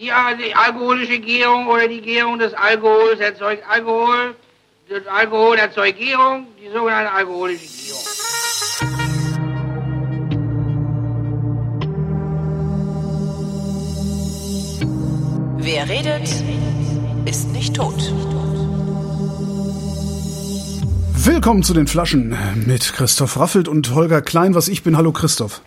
Die, äh, die alkoholische Gärung oder die Gärung des Alkohols erzeugt Alkohol. Das Alkohol erzeugt Gärung, die sogenannte alkoholische Gärung. Wer redet, ist nicht tot. Willkommen zu den Flaschen mit Christoph Raffelt und Holger Klein, was ich bin. Hallo Christoph.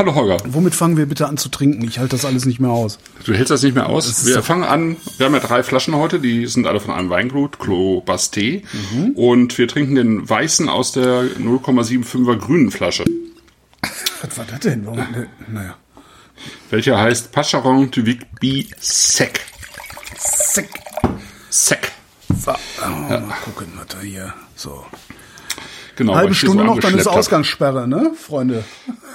Hallo Holger. Womit fangen wir bitte an zu trinken? Ich halte das alles nicht mehr aus. Du hältst das nicht mehr aus? Wir fangen an, wir haben ja drei Flaschen heute, die sind alle von einem Weingut, Clos Basté. Mhm. Und wir trinken den weißen aus der 0,75er grünen Flasche. Was war das denn? Warum? ne, Naja. Welcher heißt Pacharon du Vigby Sec. Zack. Sec. So, oh, Mal gucken, was da hier. So. Genau. Halbe Stunde so noch, dann ist. Ausgangssperre, ne, Freunde?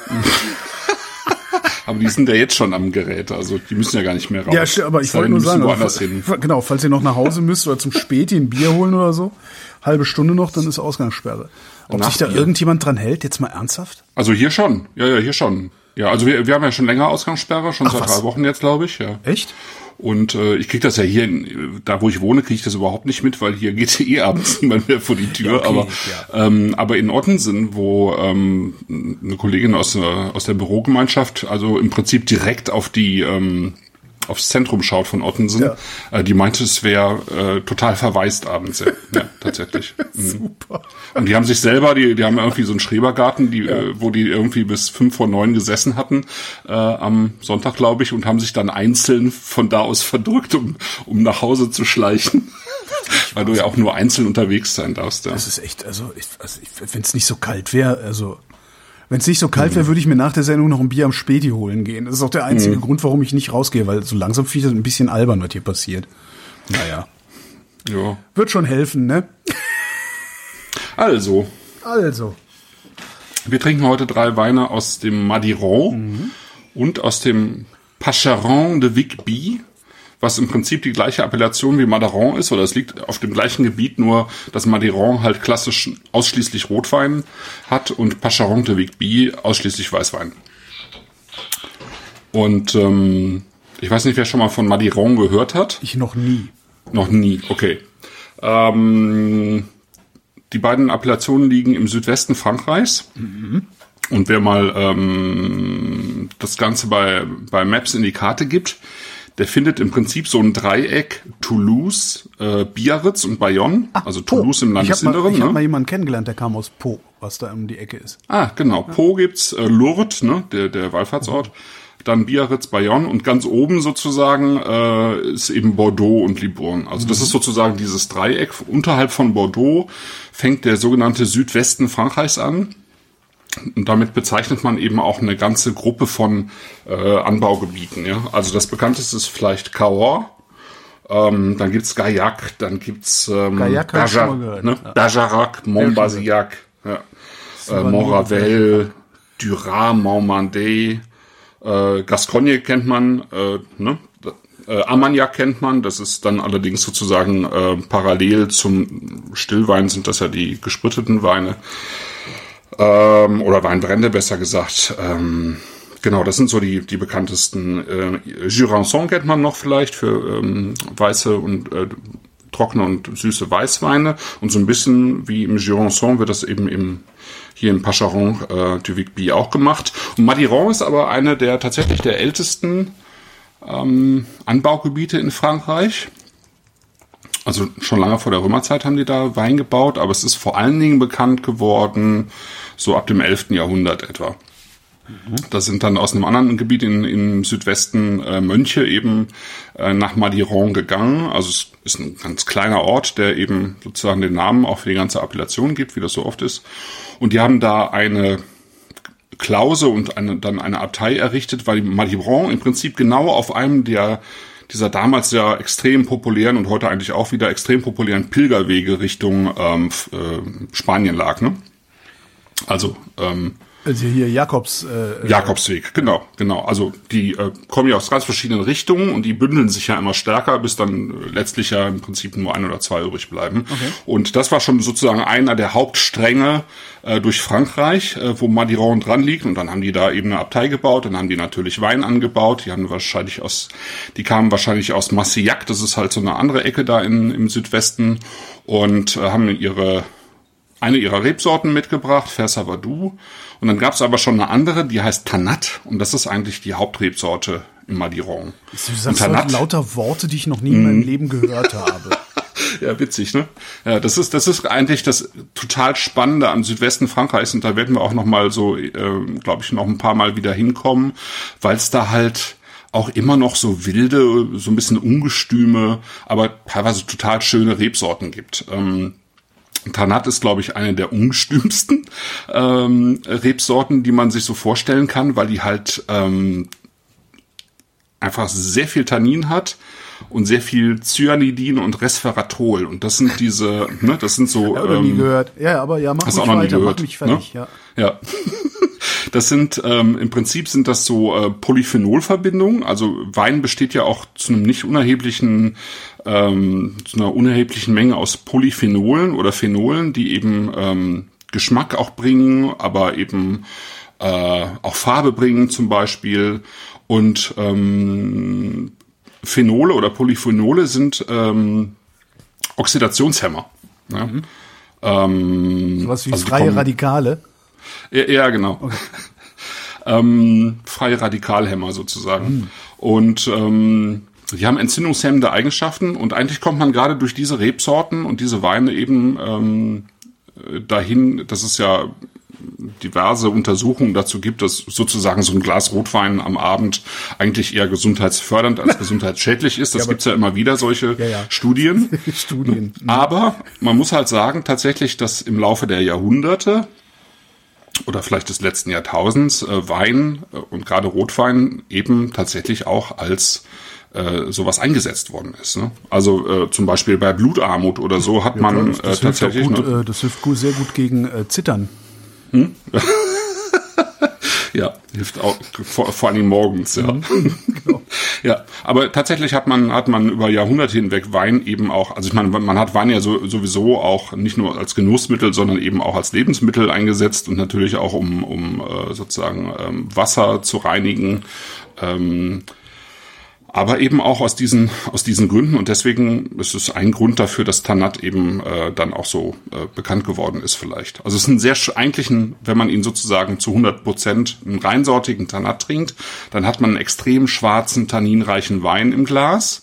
Aber die sind ja jetzt schon am Gerät, also die müssen ja gar nicht mehr raus. Ja, aber ich wollte nur sagen, woanders hin. genau, falls ihr noch nach Hause müsst oder zum Späti ein Bier holen oder so, halbe Stunde noch, dann ist Ausgangssperre. Ob Nach sich da Bier. irgendjemand dran hält, jetzt mal ernsthaft? Also hier schon. Ja, ja, hier schon. Ja, also wir, wir haben ja schon länger Ausgangssperre, schon Ach, seit was? drei Wochen jetzt, glaube ich. Ja. Echt? Und äh, ich krieg das ja hier, in, da wo ich wohne, kriege ich das überhaupt nicht mit, weil hier geht eh abends niemand mehr vor die Tür. okay, aber, ähm, aber in Ottensen, wo ähm, eine Kollegin aus, der- aus der Bürogemeinschaft, also im Prinzip direkt auf die ähm, aufs Zentrum schaut von Ottensen, Ja. äh, die meinte, es wäre äh, total verwaist abends. Ja, ja tatsächlich. Mhm. Super. Und die haben sich selber, die, die haben irgendwie so einen Schrebergarten, die, äh, wo die irgendwie bis fünf vor neun gesessen hatten äh, am Sonntag, glaube ich, und haben sich dann einzeln von da aus verdrückt, um, um nach Hause zu schleichen. Weil du ja auch nur einzeln unterwegs sein darfst. Ja. Das ist echt, also, ich, also wenn es nicht so kalt wäre, also wenn es nicht so kalt wäre, würde ich mir nach der Sendung noch ein Bier am Späti holen gehen. Das ist auch der einzige Grund, warum ich nicht rausgehe, weil so langsam finde ich das ein bisschen albern, was hier passiert. Naja, ja. wird schon helfen, ne? Also, Also, wir trinken heute drei Weine aus dem Madiran und aus dem Pacharon de Vigby, was im Prinzip die gleiche Appellation wie Madaran ist, oder es liegt auf dem gleichen Gebiet, nur dass Madiran halt klassisch ausschließlich Rotwein hat und Pacharon de Vigby ausschließlich Weißwein. Und ähm, ich weiß nicht, wer schon mal von Madiran gehört hat. ich noch nie. Noch nie, okay. Ähm, die beiden Appellationen liegen im Südwesten Frankreichs. Und wer mal ähm, das Ganze bei, bei Maps in die Karte gibt, der findet im Prinzip so ein Dreieck Toulouse, äh, Biarritz und Bayonne. also Toulouse im Ich habe mal, Landesinneren. ich hab ne? mal jemanden kennengelernt, der kam aus Po, was da um die Ecke ist. Ah, genau. Po gibt's, äh, Lourdes, ne, der, der Wallfahrtsort. Dann Biarritz, Bayonne und ganz oben sozusagen äh, ist eben Bordeaux und Libourne. Also das ist sozusagen dieses Dreieck. Unterhalb von Bordeaux fängt der sogenannte Südwesten Frankreichs an. Und damit bezeichnet man eben auch eine ganze Gruppe von äh, Anbaugebieten. Ja? Also das bekannteste ist vielleicht Cahors. Ähm, dann gibt's Gaillac, dann gibt's ähm, Gaillac gehört, ne? ja. Bergerac, Montbazillac, ja. äh, Montravel, Duras, Montmandet, äh, Gascogne kennt man, äh, ne? Äh, Armagnac kennt man, das ist dann allerdings sozusagen äh, parallel zum Stillwein sind das ja die gespritteten Weine ähm, oder Weinbrände besser gesagt. Ähm, genau, das sind so die, die bekanntesten. Äh, Jurançon kennt man noch vielleicht für ähm, weiße und äh, trockene und süße Weißweine. Und so ein bisschen wie im Jurançon wird das eben im, hier im Pacharon äh, du Vigby auch gemacht. Und Madiran ist aber eine der tatsächlich der ältesten ähm, Anbaugebiete in Frankreich. Also schon lange vor der Römerzeit haben die da Wein gebaut, aber es ist vor allen Dingen bekannt geworden so ab dem 11. Jahrhundert etwa. Da sind dann aus einem anderen Gebiet in, im Südwesten äh, Mönche eben äh, nach Madiran gegangen. Also es ist ein ganz kleiner Ort, der eben sozusagen den Namen auch für die ganze Appellation gibt, wie das so oft ist. Und die haben da eine Klause und eine, dann eine Abtei errichtet, weil Malibran im Prinzip genau auf einem der dieser damals ja extrem populären und heute eigentlich auch wieder extrem populären Pilgerwege Richtung ähm, äh, Spanien lag. Ne? Also ähm, Also hier Jakobs. Äh, Jakobsweg, genau, genau. Also die äh, kommen ja aus ganz verschiedenen Richtungen und die bündeln sich ja immer stärker, bis dann letztlich ja im Prinzip nur ein oder zwei übrig bleiben. Okay. Und das war schon sozusagen einer der Hauptstränge äh, durch Frankreich, äh, wo Madiron dran liegt. Und dann haben die da eben eine Abtei gebaut. Dann haben die natürlich Wein angebaut. Die haben wahrscheinlich aus, die kamen wahrscheinlich aus Massillac. Das ist halt so eine andere Ecke da in, im Südwesten und äh, haben ihre eine ihrer Rebsorten mitgebracht, Fersavadou. Und dann gab es aber schon eine andere, die heißt Tanat. Und das ist eigentlich die Hauptrebsorte im Madiron. Du sagst Tanat, lauter Worte, die ich noch nie in meinem mhm. Leben gehört habe. ja, witzig, ne? Ja, das ist, das ist eigentlich das total Spannende am Südwesten Frankreichs. Und da werden wir auch noch mal so, äh, glaube ich, noch ein paar Mal wieder hinkommen, weil es da halt auch immer noch so wilde, so ein bisschen ungestüme, aber teilweise total schöne Rebsorten gibt. Ähm, Tanat ist, glaube ich, eine der ungestümsten ähm, Rebsorten, die man sich so vorstellen kann, weil die halt ähm, einfach sehr viel Tannin hat und sehr viel Cyanidin und Resveratrol. Und das sind diese, ne, das sind so. Ja, ähm, nie gehört. Ja, aber ja, mach hast mich auch noch weiter, nie gehört, mach mich fertig, ne? ja. Ja. Das sind ähm, im Prinzip sind das so äh, Polyphenolverbindungen. Also Wein besteht ja auch zu einem nicht unerheblichen ähm, zu einer unerheblichen Menge aus Polyphenolen oder Phenolen, die eben ähm, Geschmack auch bringen, aber eben äh, auch Farbe bringen zum Beispiel. Und ähm, Phenole oder Polyphenole sind ähm, Oxidationshemmer. Ja? Mhm. Ähm, so was wie also freie Radikale. Ja, genau. Okay. ähm, freie Radikalhemmer sozusagen. Mhm. Und ähm, die haben entzündungshemmende Eigenschaften und eigentlich kommt man gerade durch diese Rebsorten und diese Weine eben ähm, dahin, dass es ja diverse Untersuchungen dazu gibt, dass sozusagen so ein Glas Rotwein am Abend eigentlich eher gesundheitsfördernd als gesundheitsschädlich ist. Das ja, gibt's ja immer wieder, solche ja, ja. Studien. Studien. Aber man muss halt sagen, tatsächlich, dass im Laufe der Jahrhunderte oder vielleicht des letzten Jahrtausends äh, Wein äh, und gerade Rotwein eben tatsächlich auch als äh, sowas eingesetzt worden ist. Ne? Also äh, zum Beispiel bei Blutarmut oder so hat ja, man das, das äh, tatsächlich. Gut, ne? Das hilft gut, sehr gut gegen äh, Zittern. Hm? ja, hilft auch vor, vor allem morgens, ja. Mhm, genau. ja, aber tatsächlich hat man hat man über Jahrhunderte hinweg Wein eben auch, also ich meine, man hat Wein ja so, sowieso auch nicht nur als Genussmittel, sondern eben auch als Lebensmittel eingesetzt und natürlich auch um um äh, sozusagen ähm, Wasser zu reinigen. Ähm, aber eben auch aus diesen aus diesen Gründen und deswegen ist es ein Grund dafür, dass Tanat eben äh, dann auch so äh, bekannt geworden ist vielleicht. Also es ist ein sehr eigentlich ein, wenn man ihn sozusagen zu 100 Prozent einen reinsortigen Tanat trinkt, dann hat man einen extrem schwarzen tanninreichen Wein im Glas.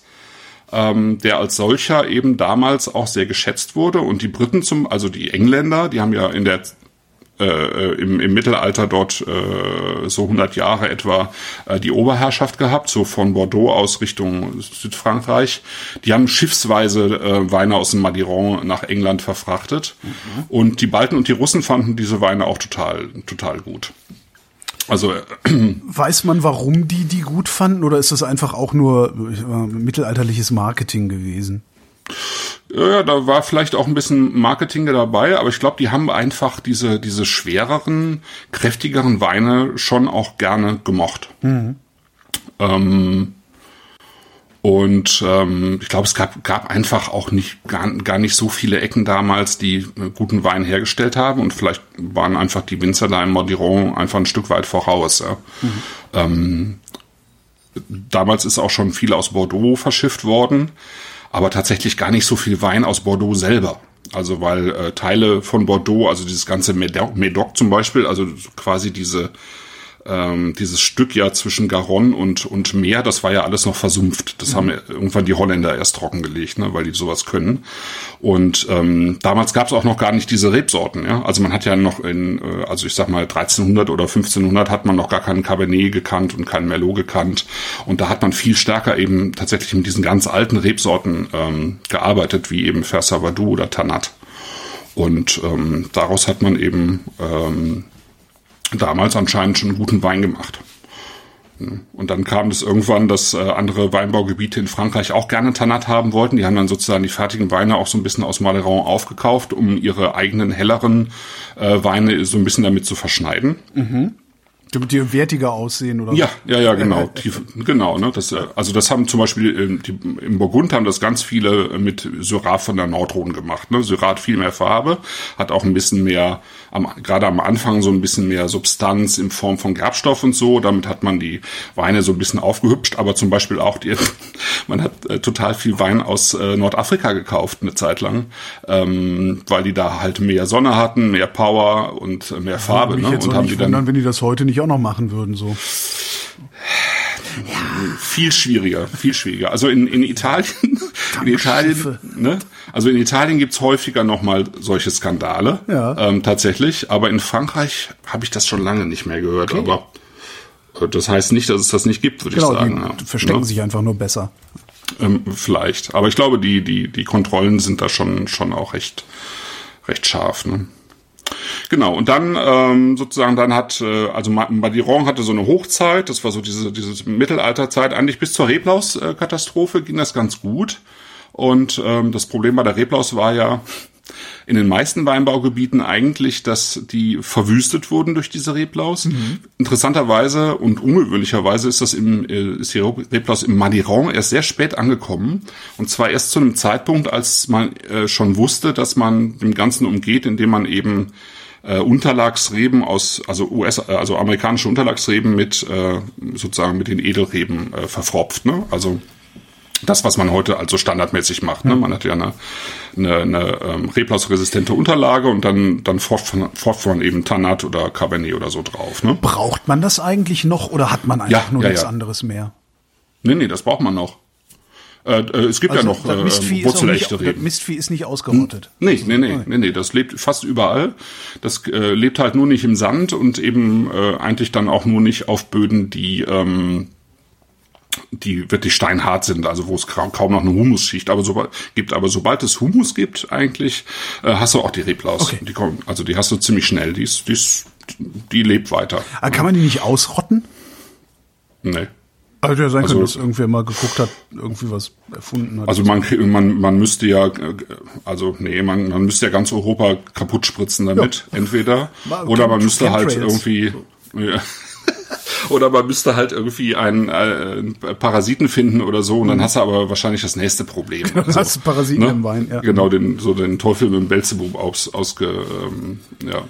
Ähm, der als solcher eben damals auch sehr geschätzt wurde und die Briten zum, also die Engländer, die haben ja in der äh, äh, im, im Mittelalter dort äh, so 100 Jahre etwa äh, die Oberherrschaft gehabt, so von Bordeaux aus Richtung Südfrankreich. Die haben schiffsweise äh, Weine aus dem Madiron nach England verfrachtet. Mhm. Und die Balten und die Russen fanden diese Weine auch total, total gut. Also äh, weiß man, warum die die gut fanden, oder ist das einfach auch nur mittelalterliches Marketing gewesen? Ja, da war vielleicht auch ein bisschen Marketing dabei, aber ich glaube, die haben einfach diese, diese schwereren, kräftigeren Weine schon auch gerne gemocht. Mhm. Ähm, und ähm, ich glaube, es gab, gab einfach auch nicht gar, gar nicht so viele Ecken damals, die guten Wein hergestellt haben. Und vielleicht waren einfach die Winzer da in Modiron einfach ein Stück weit voraus. Ja. Mhm. Ähm, damals ist auch schon viel aus Bordeaux verschifft worden aber tatsächlich gar nicht so viel Wein aus Bordeaux selber. Also weil äh, Teile von Bordeaux, also dieses ganze Medoc, zum Beispiel, also quasi diese ähm, dieses Stück ja zwischen Garonne und, und Meer, das war ja alles noch versumpft. Das mhm. haben irgendwann die Holländer erst trockengelegt, ne, weil die sowas können. Und ähm, damals gab es auch noch gar nicht diese Rebsorten. Ja? Also man hat ja noch in, äh, also ich sag mal 1300 oder 1500 hat man noch gar keinen Cabernet gekannt und keinen Merlot gekannt. Und da hat man viel stärker eben tatsächlich mit diesen ganz alten Rebsorten ähm, gearbeitet, wie eben Fersavadou oder Tanat. Und ähm, daraus hat man eben ähm, damals anscheinend schon einen guten Wein gemacht. Und dann kam es irgendwann, dass äh, andere Weinbaugebiete in Frankreich auch gerne Tanat haben wollten. Die haben dann sozusagen die fertigen Weine auch so ein bisschen aus Maleron aufgekauft, um ihre eigenen helleren äh, Weine so ein bisschen damit zu verschneiden. Mhm. Damit die wertiger aussehen, oder? Ja, ja, ja, genau. Die, genau, ne? Das, äh, also das haben zum Beispiel ähm, die, im Burgund haben das ganz viele mit Syrah von der Nordrhone gemacht. Ne? Syrah hat viel mehr Farbe, hat auch ein bisschen mehr, am, gerade am Anfang so ein bisschen mehr Substanz in Form von Gerbstoff und so. Damit hat man die Weine so ein bisschen aufgehübscht, aber zum Beispiel auch die, man hat äh, total viel Wein aus äh, Nordafrika gekauft eine Zeit lang, ähm, weil die da halt mehr Sonne hatten, mehr Power und äh, mehr Farbe. Ne? Und haben die dann, wenn die das heute nicht auch noch machen würden, so. Ja. Viel schwieriger, viel schwieriger. Also in, in Italien, in Italien, ne? Also in Italien gibt's häufiger nochmal solche Skandale, ja. ähm, tatsächlich. Aber in Frankreich habe ich das schon lange nicht mehr gehört. Okay. Aber äh, das heißt nicht, dass es das nicht gibt, würde genau, ich sagen. Die verstecken ja. sich einfach nur besser. Ähm, vielleicht. Aber ich glaube, die, die, die Kontrollen sind da schon, schon auch recht, recht scharf. Ne? Genau, und dann ähm, sozusagen, dann hat, äh, also Madiron hatte so eine Hochzeit, das war so diese, diese Mittelalterzeit, eigentlich bis zur Reblaus-Katastrophe ging das ganz gut. Und ähm, das Problem bei der Reblaus war ja in den meisten Weinbaugebieten eigentlich, dass die verwüstet wurden durch diese Reblaus. Mhm. Interessanterweise und ungewöhnlicherweise ist das im, äh, ist die Reblaus im Madiran erst sehr spät angekommen. Und zwar erst zu einem Zeitpunkt, als man äh, schon wusste, dass man dem Ganzen umgeht, indem man eben äh, Unterlagsreben aus, also US, äh, also amerikanische Unterlagsreben mit äh, sozusagen mit den Edelreben äh, verfropft. Ne? Also das, was man heute also standardmäßig macht. Ne? Man hat ja eine, eine, eine ähm, reblausresistente Unterlage und dann, dann forscht, forscht man eben Tanat oder Cabernet oder so drauf. Ne? Braucht man das eigentlich noch oder hat man einfach ja, nur ja, nichts ja. anderes mehr? Nee, nee, das braucht man noch. Äh, äh, es gibt also, ja noch äh, wurzelechte Reben. Das Mistvieh ist nicht ausgerottet. Hm? Nee, nee, nee, nee, nee, das lebt fast überall. Das äh, lebt halt nur nicht im Sand und eben äh, eigentlich dann auch nur nicht auf Böden, die ähm, die wirklich steinhart sind, also wo es kaum, noch eine Humusschicht aber so, gibt. Aber sobald es Humus gibt, eigentlich, äh, hast du auch die Reblaus. Okay. Die kommen, also die hast du ziemlich schnell. Die ist, die, ist, die lebt weiter. Aber kann man die nicht ausrotten? Nee. Also ja sein also, können, dass irgendwer mal geguckt hat, irgendwie was erfunden hat. Also man, man, man müsste ja, also nee, man, man müsste ja ganz Europa kaputt spritzen damit, ja. entweder. Oder man müsste halt irgendwie. Ja. oder man müsste halt irgendwie einen, äh, einen Parasiten finden oder so und dann mhm. hast du aber wahrscheinlich das nächste Problem. Genau, dann so, hast du Parasiten ne? im Wein, ja. Genau, den, so den Teufel mit dem Belzebub aus, ausge, ähm, ja,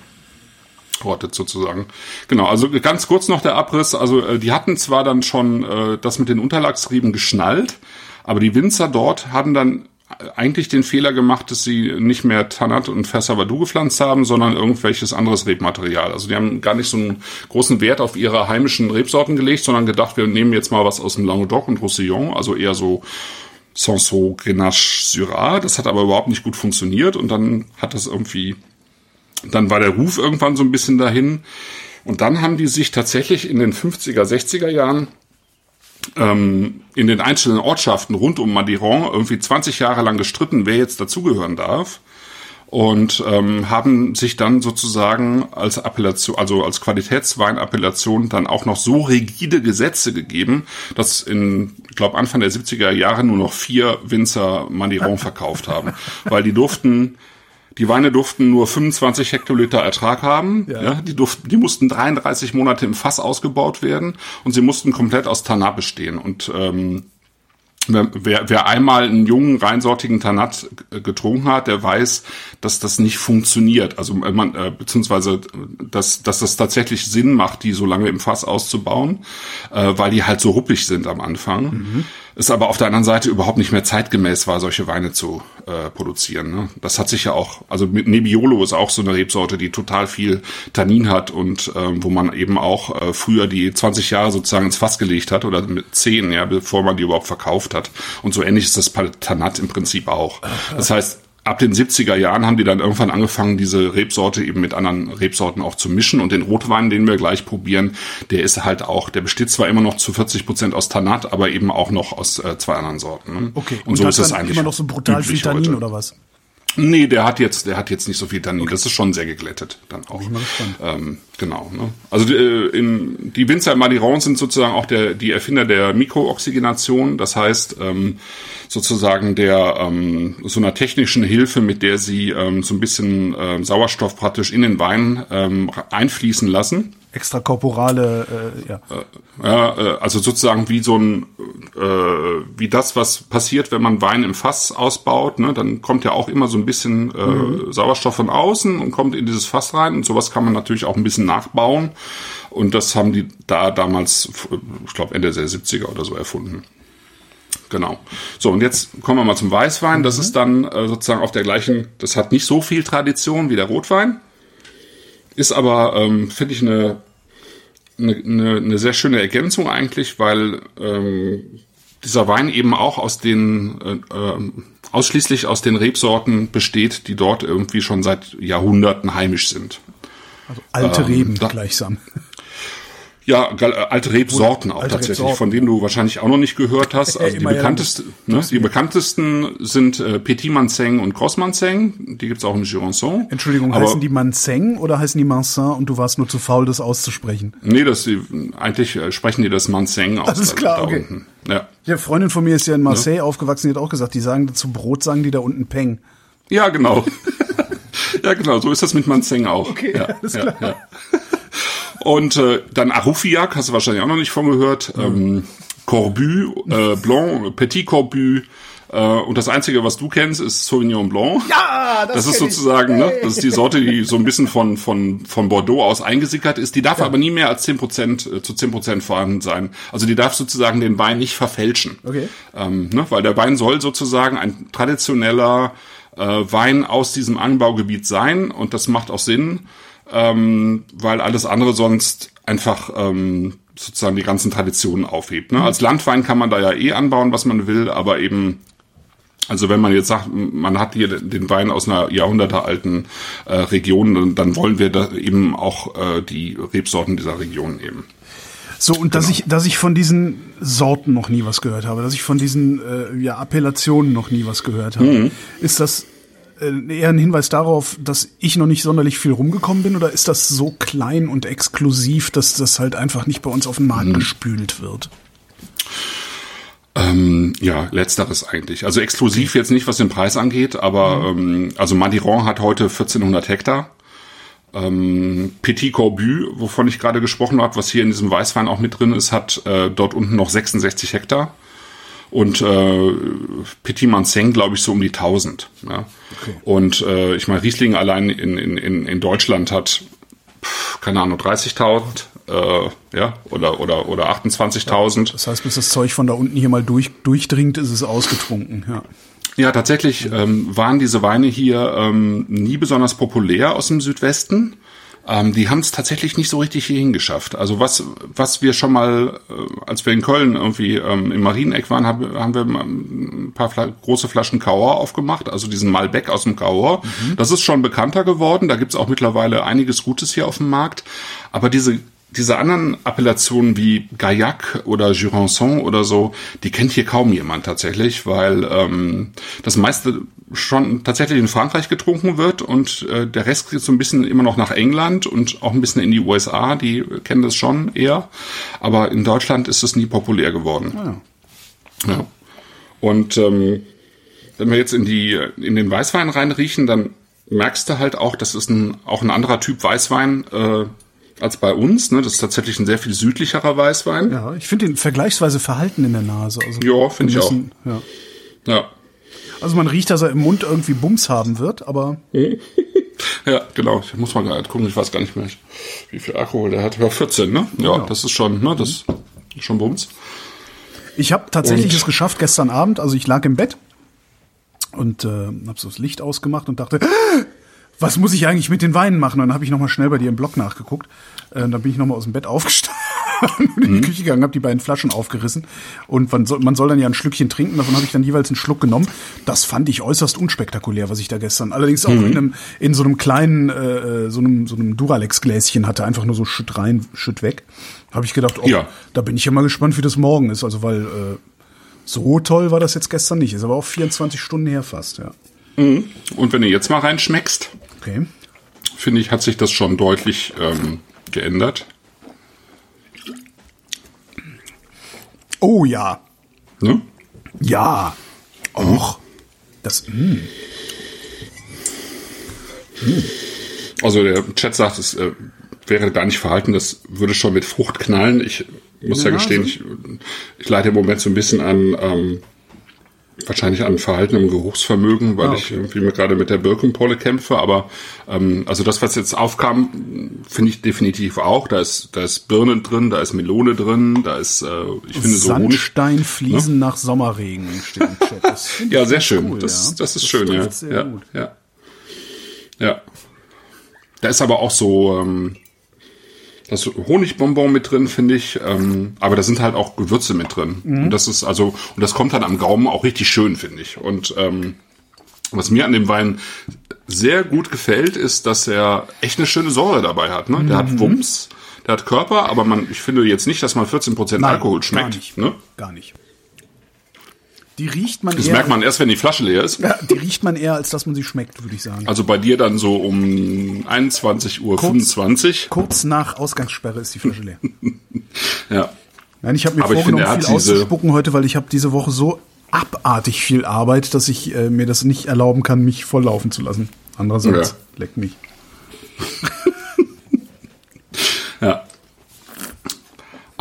rottet sozusagen. Genau, also ganz kurz noch der Abriss. Also äh, die hatten zwar dann schon äh, das mit den Unterlagsrieben geschnallt, aber die Winzer dort haben dann eigentlich den Fehler gemacht, dass sie nicht mehr Tanat und Fersavadu gepflanzt haben, sondern irgendwelches anderes Rebmaterial. Also die haben gar nicht so einen großen Wert auf ihre heimischen Rebsorten gelegt, sondern gedacht, wir nehmen jetzt mal was aus dem Languedoc und Roussillon, also eher so Sanso, Grenache, Syrah. Das hat aber überhaupt nicht gut funktioniert und dann hat das irgendwie, dann war der Ruf irgendwann so ein bisschen dahin. Und dann haben die sich tatsächlich in den 50er, 60er Jahren ähm, in den einzelnen Ortschaften rund um Madiron irgendwie 20 Jahre lang gestritten, wer jetzt dazugehören darf. Und ähm, haben sich dann sozusagen als Appellation, also als Qualitätsweinappellation dann auch noch so rigide Gesetze gegeben, dass in, ich glaube, Anfang der 70er Jahre nur noch vier Winzer Madiron verkauft haben. Weil die durften die Weine durften nur 25 Hektoliter Ertrag haben. Ja. ja. die, durften, die mussten 33 Monate im Fass ausgebaut werden und sie mussten komplett aus Tanat bestehen. Und ähm, Wer, wer einmal einen jungen, reinsortigen Tanat getrunken hat, der weiß, dass das nicht funktioniert. Also man, äh, beziehungsweise, dass, dass das tatsächlich Sinn macht, die so lange im Fass auszubauen, äh, weil die halt so ruppig sind am Anfang. Mhm es aber auf der anderen Seite überhaupt nicht mehr zeitgemäß war, solche Weine zu äh, produzieren. Ne? Das hat sich ja auch, also Nebbiolo ist auch so eine Rebsorte, die total viel Tannin hat und ähm, wo man eben auch äh, früher die 20 Jahre sozusagen ins Fass gelegt hat oder mit 10, ja, bevor man die überhaupt verkauft hat. Und so ähnlich ist das Tanat im Prinzip auch. Das heißt, ab den 70er Jahren haben die dann irgendwann angefangen, diese Rebsorte eben mit anderen Rebsorten auch zu mischen. Und den Rotwein, den wir gleich probieren, der ist halt auch, der besteht zwar immer noch zu 40 Prozent aus Tanat, aber eben auch noch aus äh, zwei anderen Sorten. Ne? Okay. Und, und so ist es eigentlich immer noch so brutal viel Tannin oder was? Nee, der hat jetzt, der hat jetzt nicht so viel Tannin. Okay. Das ist schon sehr geglättet dann auch. Ähm, genau. Ne? Also die, äh, in, die Winzer Madiron sind sozusagen auch der, die Erfinder der Mikrooxygenation. Das heißt ähm, sozusagen der ähm, so einer technischen Hilfe, mit der sie ähm, so ein bisschen ähm, Sauerstoff praktisch in den Wein ähm, einfließen lassen extrakorporale, äh, ja. Ja, äh, also sozusagen wie so ein, äh, wie das, was passiert, wenn man Wein im Fass ausbaut, ne, dann kommt ja auch immer so ein bisschen äh, mhm. Sauerstoff von außen und kommt in dieses Fass rein und sowas kann man natürlich auch ein bisschen nachbauen und das haben die da damals, ich glaube Ende der 70er oder so erfunden. Genau. So, und jetzt kommen wir mal zum Weißwein. Das mhm. ist dann äh, sozusagen auf der gleichen, das hat nicht so viel Tradition wie der Rotwein. Ist aber, ähm, finde ich, eine, eine, eine sehr schöne Ergänzung eigentlich, weil ähm, dieser Wein eben auch aus den äh, äh, ausschließlich aus den Rebsorten besteht, die dort irgendwie schon seit Jahrhunderten heimisch sind. Also alte ähm, Reben gleichsam. Ja, alte Rebsorten auch alte tatsächlich, Rebsorten. von denen du wahrscheinlich auch noch nicht gehört hast. Also die bekanntesten, ne, die bekanntesten sind äh, Petit Manseng und Gros Manseng. Die gibt's auch im Gironson. Entschuldigung, Aber, heißen die Manseng oder heißen die Mansin und du warst nur zu faul, das auszusprechen? Nee, das eigentlich äh, sprechen die das Manseng aus. Das ist klar, da okay. Unten. Ja. ja, Freundin von mir ist ja in Marseille ja. aufgewachsen, die hat auch gesagt, die sagen zu Brot sagen die da unten Peng. Ja, genau. ja, genau, so ist das mit Manseng auch. Okay, ja, alles klar. Und äh, dann Arufiak, hast du wahrscheinlich auch noch nicht von gehört. Mhm. Ähm, Corbu, äh, Blanc, Petit Corbu. Äh, und das Einzige, was du kennst, ist Sauvignon Blanc. Ja, das, das ist sozusagen, ne, das ist die Sorte, die so ein bisschen von, von, von Bordeaux aus eingesickert ist. Die darf ja. aber nie mehr als 10% äh, zu 10% vorhanden sein. Also die darf sozusagen den Wein nicht verfälschen. Okay. Ähm, ne, weil der Wein soll sozusagen ein traditioneller äh, Wein aus diesem Anbaugebiet sein und das macht auch Sinn ähm, weil alles andere sonst einfach ähm, sozusagen die ganzen Traditionen aufhebt. Ne? Mhm. Als Landwein kann man da ja eh anbauen, was man will, aber eben also wenn man jetzt sagt, man hat hier den Wein aus einer jahrhundertealten äh, Region, dann wollen wir da eben auch äh, die Rebsorten dieser Region eben. So, und genau. dass ich, dass ich von diesen Sorten noch nie was gehört habe, dass ich von diesen äh, ja, Appellationen noch nie was gehört habe, mhm. ist das eher ein Hinweis darauf, dass ich noch nicht sonderlich viel rumgekommen bin oder ist das so klein und exklusiv, dass das halt einfach nicht bei uns auf den Markt hm. gespült wird? Ähm, ja, letzteres eigentlich. Also exklusiv jetzt nicht, was den Preis angeht, aber mhm. ähm, also Madiron hat heute 1400 Hektar. Ähm, Petit Corbu, wovon ich gerade gesprochen habe, was hier in diesem Weißwein auch mit drin ist, hat äh, dort unten noch 66 Hektar und äh, Petit Manseng, glaube ich, so um die 1000. Ja. Okay. Und äh, ich meine, Riesling allein in, in, in Deutschland hat, pff, keine Ahnung, 30.000 äh, ja, oder, oder, oder 28.000. Das heißt, bis das Zeug von da unten hier mal durch, durchdringt, ist es ausgetrunken, ja. Ja, tatsächlich ähm, waren diese Weine hier ähm, nie besonders populär aus dem Südwesten. Ähm, die haben es tatsächlich nicht so richtig hierhin geschafft. Also was, was wir schon mal, äh, als wir in Köln irgendwie ähm, im Marieneck waren, hab, haben wir ein paar Fla große Flaschen Cahors aufgemacht, also diesen Malbec aus dem Cahors. Mhm. Das ist schon bekannter geworden. Da gibt's auch mittlerweile einiges Gutes hier auf dem Markt. Aber diese diese anderen Appellationen wie Gaillac oder Jurançon oder so, die kennt hier kaum jemand tatsächlich, weil ähm, das meiste schon tatsächlich in Frankreich getrunken wird und äh, der Rest geht so ein bisschen immer noch nach England und auch ein bisschen in die USA, die kennen das schon eher, aber in Deutschland ist es nie populär geworden. Ah, ja. ja. Und ähm, wenn wir jetzt in die in den Weißwein reinriechen, dann merkst du halt auch, das ist ein, auch ein anderer Typ Weißwein, äh, als bei uns. Ne? Das ist tatsächlich ein sehr viel südlicherer Weißwein. Ja, ich finde den vergleichsweise verhalten in der Nase. Also ja, finde ich auch. Ja. ja. Also man riecht, dass er im Mund irgendwie Bums haben wird, aber. ja, genau. Ich muss mal gerade gucken, ich weiß gar nicht mehr, wie viel Alkohol der hat. Ja, 14, ne? Ja, genau. das ist schon, ne? Das ist schon Bums. Ich habe tatsächlich und? es geschafft gestern Abend. Also ich lag im Bett und äh, habe so das Licht ausgemacht und dachte, was muss ich eigentlich mit den Weinen machen? Und dann habe ich nochmal schnell bei dir im Blog nachgeguckt. Äh, dann bin ich nochmal aus dem Bett aufgestanden in die mhm. Küche gegangen, habe die beiden Flaschen aufgerissen. Und man soll, man soll dann ja ein Schlückchen trinken, davon habe ich dann jeweils einen Schluck genommen. Das fand ich äußerst unspektakulär, was ich da gestern. Allerdings auch mhm. in, einem, in so einem kleinen, äh, so einem, so einem Duralex-Gläschen hatte, einfach nur so Schütt rein, Schütt weg. Habe ich gedacht, oh, ja. da bin ich ja mal gespannt, wie das morgen ist. Also weil äh, so toll war das jetzt gestern nicht. Ist aber auch 24 Stunden her fast, ja. Mhm. Und wenn du jetzt mal reinschmeckst, Okay. finde ich, hat sich das schon deutlich ähm, geändert. Oh ja. Ne? Ja. Och. Das. Mh. Also der Chat sagt, es äh, wäre gar nicht verhalten, das würde schon mit Frucht knallen. Ich muss ja, gestehen, ich, ich leide im Moment so ein bisschen an ähm, wahrscheinlich an Verhalten im Geruchsvermögen, weil Ah, ich okay. irgendwie gerade mit der Birkenpolle kämpfe. Aber ähm, also das, was jetzt aufkam, finde ich definitiv auch. Da ist da ist Birne drin, da ist Melone drin, da ist äh, ich finde so. Sandsteinfliesen nach Sommerregen steht im Chat. Das Ja, sehr schön. cool, das, ja. das ist schön, ja. Ja, gut. ja. Ja. Da ist aber auch so, ähm, da ist so Honigbonbon mit drin, finde ich. Ähm, aber da sind halt auch Gewürze mit drin. Mhm. Und das ist also, und das kommt dann am Gaumen auch richtig schön, finde ich. Und ähm, was mir an dem Wein sehr gut gefällt, ist, dass er echt eine schöne Säure dabei hat. Ne? Der Mhm. hat Wumms, der hat Körper, aber man, ich finde jetzt nicht, dass man 14% Nein, Alkohol Gar schmeckt. nicht. Ne? Gar nicht. Die riecht man Das eher. merkt man erst, wenn die Flasche leer ist. ja, die riecht man eher, als dass man sie schmeckt, würde ich sagen. Also bei dir dann so um 21.25 Uhr. Kurz nach Ausgangssperre ist die Flasche leer. Ja. Nein, ich habe mir Aber vorgenommen, finde, viel auszuspucken heute, weil ich habe diese Woche so abartig viel Arbeit, dass ich äh, mir das nicht erlauben kann, mich volllaufen zu lassen. Andererseits, Ja. leckt mich.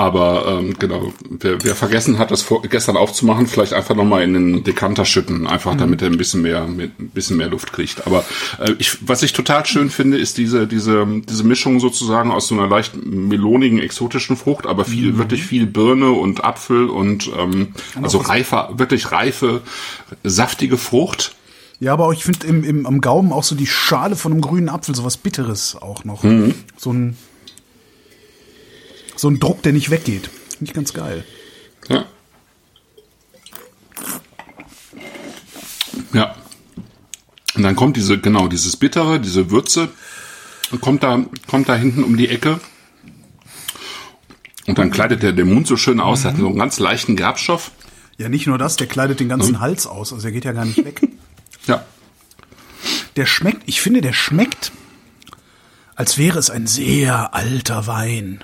Aber ähm, genau, wer, wer vergessen hat, das vor, gestern aufzumachen, vielleicht einfach nochmal in den Dekanter schütten, einfach damit er ein bisschen mehr, mit, ein bisschen mehr Luft kriegt. Aber äh, ich, was ich total schön finde, ist diese, diese, diese Mischung sozusagen aus so einer leicht melonigen, exotischen Frucht, aber viel, wirklich viel Birne und Apfel und ähm, also reife, wirklich reife, saftige Frucht. Ja, aber ich finde im, im, am Gaumen auch so die Schale von einem grünen Apfel, so was Bitteres auch noch. Mhm. So ein so ein Druck, der nicht weggeht. Finde ich ganz geil. Ja. Ja. Und dann kommt diese, genau, dieses Bittere, diese Würze, kommt da, kommt da hinten um die Ecke. Und dann kleidet der den Mund so schön aus, hat so einen ganz leichten Gerbstoff. Ja, nicht nur das, der kleidet den ganzen Mhm. Hals aus, also der geht ja gar nicht weg. Ja. Der schmeckt, ich finde, der schmeckt, als wäre es ein sehr alter Wein.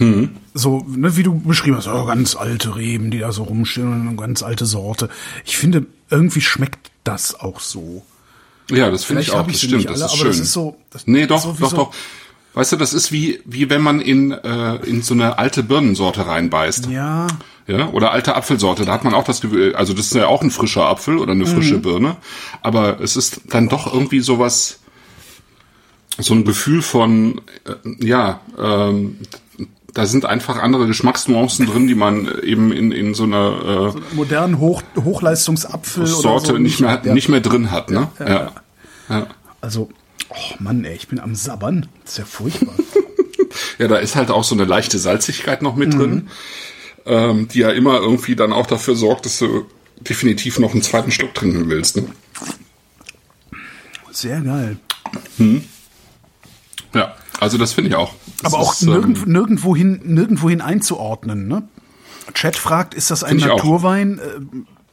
Mhm. So, ne, wie du beschrieben hast, oh, ganz alte Reben, die da so rumstehen und eine ganz alte Sorte. Ich finde, irgendwie schmeckt das auch so. Ja, das finde ich auch, das stimmt, alle, das ist schön. das ist so- das- nee, doch, doch, so- doch. Weißt du, das ist wie, wie wenn man in, äh, in so eine alte Birnensorte reinbeißt. Ja, Ja, oder alte Apfelsorte, da hat man auch das Gefühl, also das ist ja auch ein frischer Apfel oder eine frische Mhm. Birne, aber es ist dann doch irgendwie sowas, so ein Gefühl von, äh, ja, ähm, da sind einfach andere Geschmacksnuancen drin, die man eben in, in so einer modernen Hoch, Hochleistungsapfel äh, Sorte so nicht mehr, ja. nicht mehr drin hat, ne? Ja, Ja. ja. Also, oh Mann, ey, ich bin am Sabbern. Das ist ja furchtbar. Ja, da ist halt auch so eine leichte Salzigkeit noch Mhm. mit drin, ähm, die ja immer irgendwie dann auch dafür sorgt, dass du definitiv noch einen zweiten Schluck trinken willst. Ne? Sehr geil. Ja, also das finde ich auch. Das Aber auch ist, ähm, nirgend, nirgendwohin, nirgendwohin einzuordnen, ne? Chat fragt, ist das ein. Naturwein? Äh,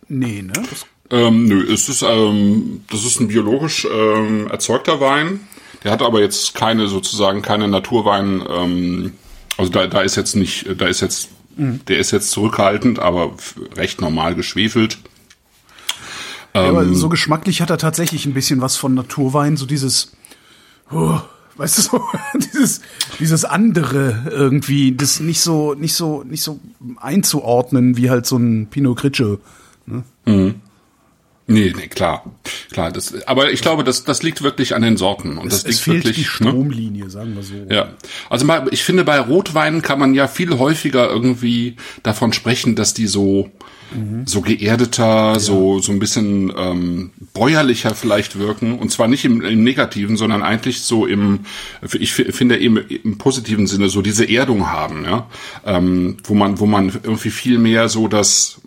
nee, ne? Das, Ähm, nö, es ist, ähm, das ist ein biologisch ähm, erzeugter Wein. Der hat aber jetzt keine sozusagen keine Naturwein. Ähm, also da, da ist jetzt nicht, da ist jetzt, der ist jetzt zurückhaltend, aber recht normal geschwefelt. ja, Ähm. aber so geschmacklich hat er tatsächlich ein bisschen was von Naturwein, so dieses, oh, weißt du, so, dieses, dieses andere irgendwie, das nicht so, nicht so, nicht so einzuordnen wie halt so ein Pinot Grigio. Nee, nee, klar. Klar, das, aber ich glaube, das, das liegt wirklich an den Sorten. Und Es, das es liegt fehlt wirklich. die ne? Stromlinie, sagen wir so. Ja, also mal, ich finde, bei Rotweinen kann man ja viel häufiger irgendwie davon sprechen, dass die so so geerdeter, so so ein bisschen ähm, bäuerlicher vielleicht wirken und zwar nicht im, im Negativen, sondern eigentlich so im, ich fi- finde eben im positiven Sinne so diese Erdung haben, ja, ähm, wo man wo man irgendwie viel mehr so das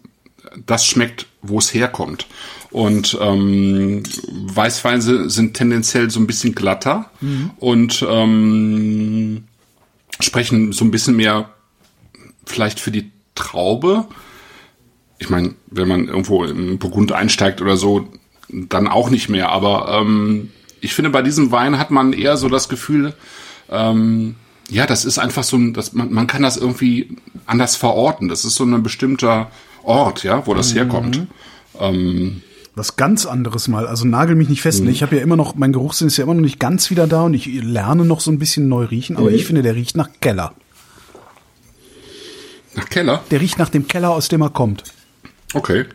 das schmeckt, wo es herkommt. Und ähm, Weißweine sind tendenziell so ein bisschen glatter und ähm, sprechen so ein bisschen mehr vielleicht für die Traube. Ich meine, wenn man irgendwo im Burgund einsteigt oder so, dann auch nicht mehr. Aber ähm, ich finde, bei diesem Wein hat man eher so das Gefühl, ähm, ja, das ist einfach so ein, das, man, man kann das irgendwie anders verorten. Das ist so ein bestimmter Ort, ja, wo das mhm. herkommt. Ähm, was ganz anderes mal. Also nagel mich nicht fest. Mhm. Ich habe ja immer noch, mein Geruchssinn ist ja immer noch nicht ganz wieder da und ich lerne noch so ein bisschen neu riechen, aber mhm. ich finde, der riecht nach Keller. Nach Keller? Der riecht nach dem Keller, aus dem er kommt. Okay.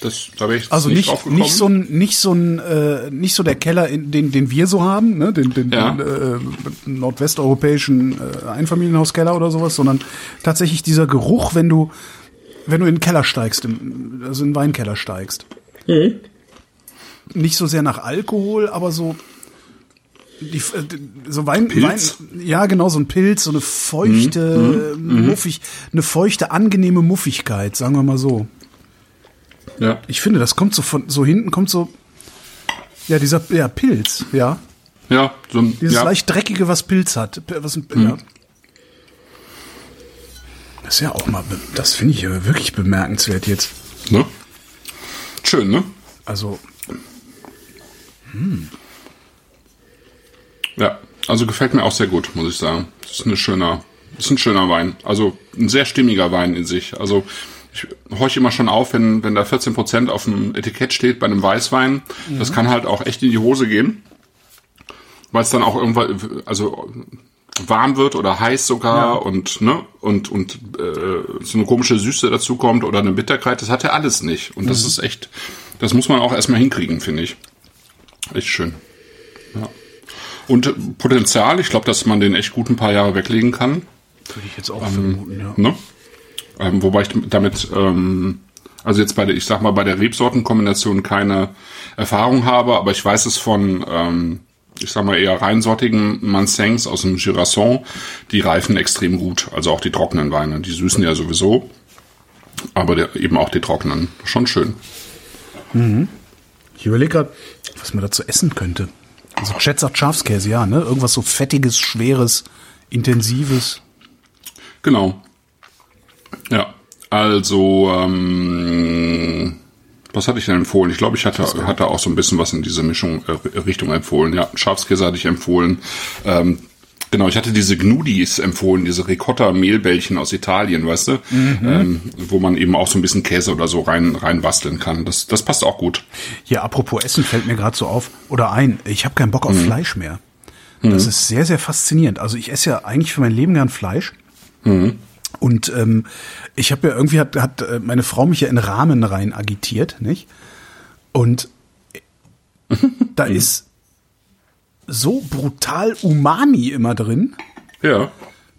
Das, da wäre ich also nicht, nicht, nicht so ein, nicht so ein, äh, nicht so der Keller, in, den, den wir so haben, ne, den, den, ja. den äh, nordwesteuropäischen äh, Einfamilienhauskeller oder sowas, sondern tatsächlich dieser Geruch, wenn du, wenn du in den Keller steigst, im, also in den Weinkeller steigst. Mhm. Nicht so sehr nach Alkohol, aber so die, äh, so Wein, Pilz? Wein, ja genau, so ein Pilz, so eine feuchte, mhm. mhm. muffig, eine feuchte, angenehme Muffigkeit, sagen wir mal so. Ja. Ich finde, das kommt so von, so hinten kommt so, ja, dieser, ja, Pilz, ja. Ja, so ein, Dieses ja. leicht dreckige, was Pilz hat. Was ein, mhm. ja. Das ist ja auch mal, das finde ich wirklich bemerkenswert jetzt. Ne? Schön, ne? Also. Hm. Ja, also gefällt mir auch sehr gut, muss ich sagen. Das ist, eine schöner, das ist ein schöner Wein. Also ein sehr stimmiger Wein in sich. Also ich horche immer schon auf, wenn, wenn da 14% auf dem Etikett steht bei einem Weißwein. Mhm. Das kann halt auch echt in die Hose gehen. Weil es dann auch irgendwann, also warm wird oder heiß sogar ja. und ne und und äh, so eine komische Süße dazu kommt oder eine Bitterkeit, das hat er alles nicht und mhm. das ist echt, das muss man auch erstmal hinkriegen, finde ich. Echt schön. Ja. Und Potenzial, ich glaube, dass man den echt gut ein paar Jahre weglegen kann. Würde ich jetzt auch ähm, vermuten, ja. Ne? Ähm, wobei ich damit, ähm, also jetzt bei der, ich sag mal, bei der Rebsortenkombination keine Erfahrung habe, aber ich weiß es von, ähm, ich sag mal, eher reinsortigen Mansengs aus dem Girasson, die reifen extrem gut. Also auch die trockenen Weine. Die süßen ja sowieso. Aber der, eben auch die trockenen. Schon schön. Mhm. Ich überlege gerade, was man dazu essen könnte. Also Chet sagt Schafskäse, ja, ne? Irgendwas so fettiges, schweres, intensives. Genau. Ja. Also, ähm, was hatte ich denn empfohlen? Ich glaube, ich hatte, hatte auch so ein bisschen was in diese Mischung äh, Richtung empfohlen. Ja, Schafskäse hatte ich empfohlen. Ähm, Genau, ich hatte diese Gnudis empfohlen, diese Ricotta-Mehlbällchen aus Italien, weißt du, mhm. ähm, wo man eben auch so ein bisschen Käse oder so rein rein basteln kann. Das, das passt auch gut. Ja, apropos Essen fällt mir gerade so auf oder ein. Ich habe keinen Bock auf mhm. Fleisch mehr. Das mhm. ist sehr sehr faszinierend. Also ich esse ja eigentlich für mein Leben gern Fleisch. Mhm. Und ähm, ich habe ja irgendwie hat, hat äh, meine Frau mich ja in Rahmen rein agitiert, nicht? Und da mhm. ist so brutal Umami immer drin. Ja.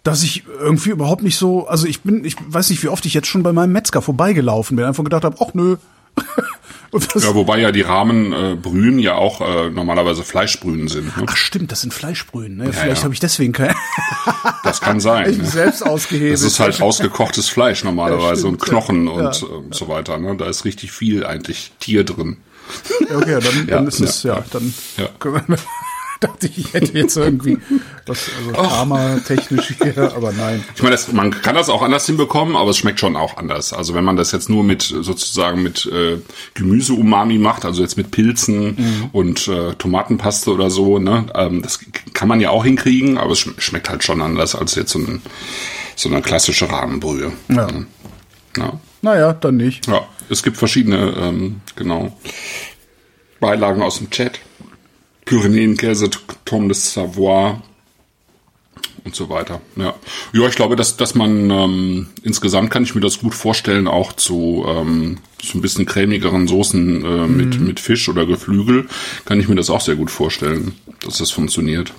Dass ich irgendwie überhaupt nicht so, also ich bin, ich weiß nicht, wie oft ich jetzt schon bei meinem Metzger vorbeigelaufen bin, einfach gedacht habe, ach nö. ja, wobei ja die Rahmenbrühen äh, ja auch äh, normalerweise Fleischbrühen sind. Ne? Ach stimmt, das sind Fleischbrühen. Ne? Ja, Vielleicht ja. habe ich deswegen kein. das kann sein. Ich ne? selbst ausgehebelt. Das ist halt ausgekochtes Fleisch normalerweise ja, und Knochen ja. und äh, so weiter. Ne? Da ist richtig viel eigentlich Tier drin. Okay, dann, dann ist es ja, dann können wir dachte ich, ich hätte jetzt irgendwie was also Karma-technisch hier, aber nein. Ich meine, das, man kann das auch anders hinbekommen, aber es schmeckt schon auch anders. Also wenn man das jetzt nur mit sozusagen mit äh, Gemüse-Umami macht, also jetzt mit Pilzen mhm. und äh, Tomatenpaste oder so, ne, ähm, das kann man ja auch hinkriegen, aber es schmeckt halt schon anders als jetzt so, ein, so eine klassische Rahmenbrühe. Ja. ja. Naja, dann nicht. Ja, es gibt verschiedene, ähm, genau, Beilagen aus dem Chat. Pyrenäenkäse, Tom de Savoie und so weiter. Ja, ja ich glaube, dass, dass man ähm, insgesamt kann ich mir das gut vorstellen, auch zu ähm, so ein bisschen cremigeren Soßen äh, mit, mhm. mit Fisch oder Geflügel, kann ich mir das auch sehr gut vorstellen, dass das funktioniert.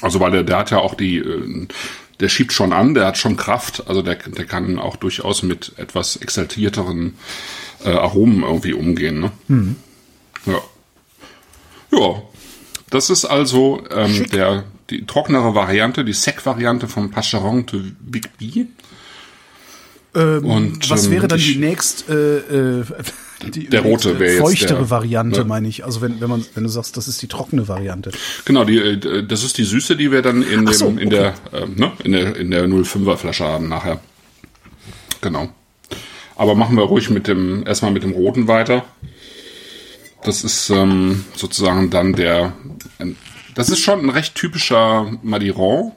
Also weil der, der hat ja auch die, äh, der schiebt schon an, der hat schon Kraft, also der, der kann auch durchaus mit etwas exaltierteren äh, Aromen irgendwie umgehen. Ne? Mhm. Ja. Ja, das ist also ähm, der, die trocknere Variante, die Sec-Variante vom Pacheron de Big B. Ähm, und was ähm, wäre dann die nächst äh, äh, die der rote wäre feuchtere der, Variante, ne? meine ich. Also wenn wenn man wenn du sagst, das ist die trockene Variante. Genau, die äh, das ist die süße, die wir dann in dem, so, in der äh, ne, in der in der 05er Flasche haben nachher. Genau. Aber machen wir ruhig mit dem erstmal mit dem roten weiter. Das ist ähm, sozusagen dann der. Das ist schon ein recht typischer Madiron.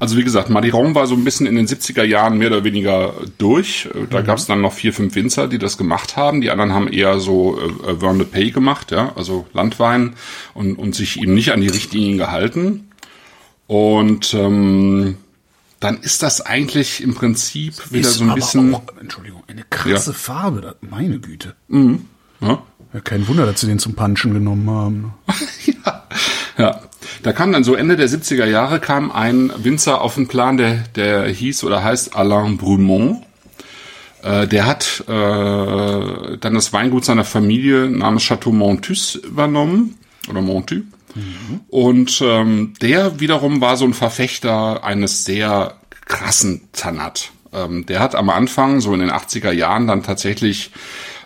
Also wie gesagt, Madiron war so ein bisschen in den 70er Jahren mehr oder weniger durch. Da mhm. gab es dann noch vier, fünf Winzer, die das gemacht haben. Die anderen haben eher so äh, Vin de Pay gemacht, ja, also Landwein und, und sich eben nicht an die Richtlinien gehalten. Und ähm, dann ist das eigentlich im Prinzip wieder so ein bisschen. Auch, Entschuldigung, eine krasse ja. Farbe, meine Güte. Mhm. Ja. Ja. kein Wunder, dass sie den zum Punchen genommen haben. ja. ja. Da kam dann so Ende der 70er Jahre kam ein Winzer auf den Plan, der, der hieß oder heißt Alain Brumont. Äh, der hat äh, dann das Weingut seiner Familie namens Chateau Montus übernommen oder Montu. Mhm. Und ähm, der wiederum war so ein Verfechter eines sehr krassen Tanat. Ähm, der hat am Anfang, so in den 80er Jahren, dann tatsächlich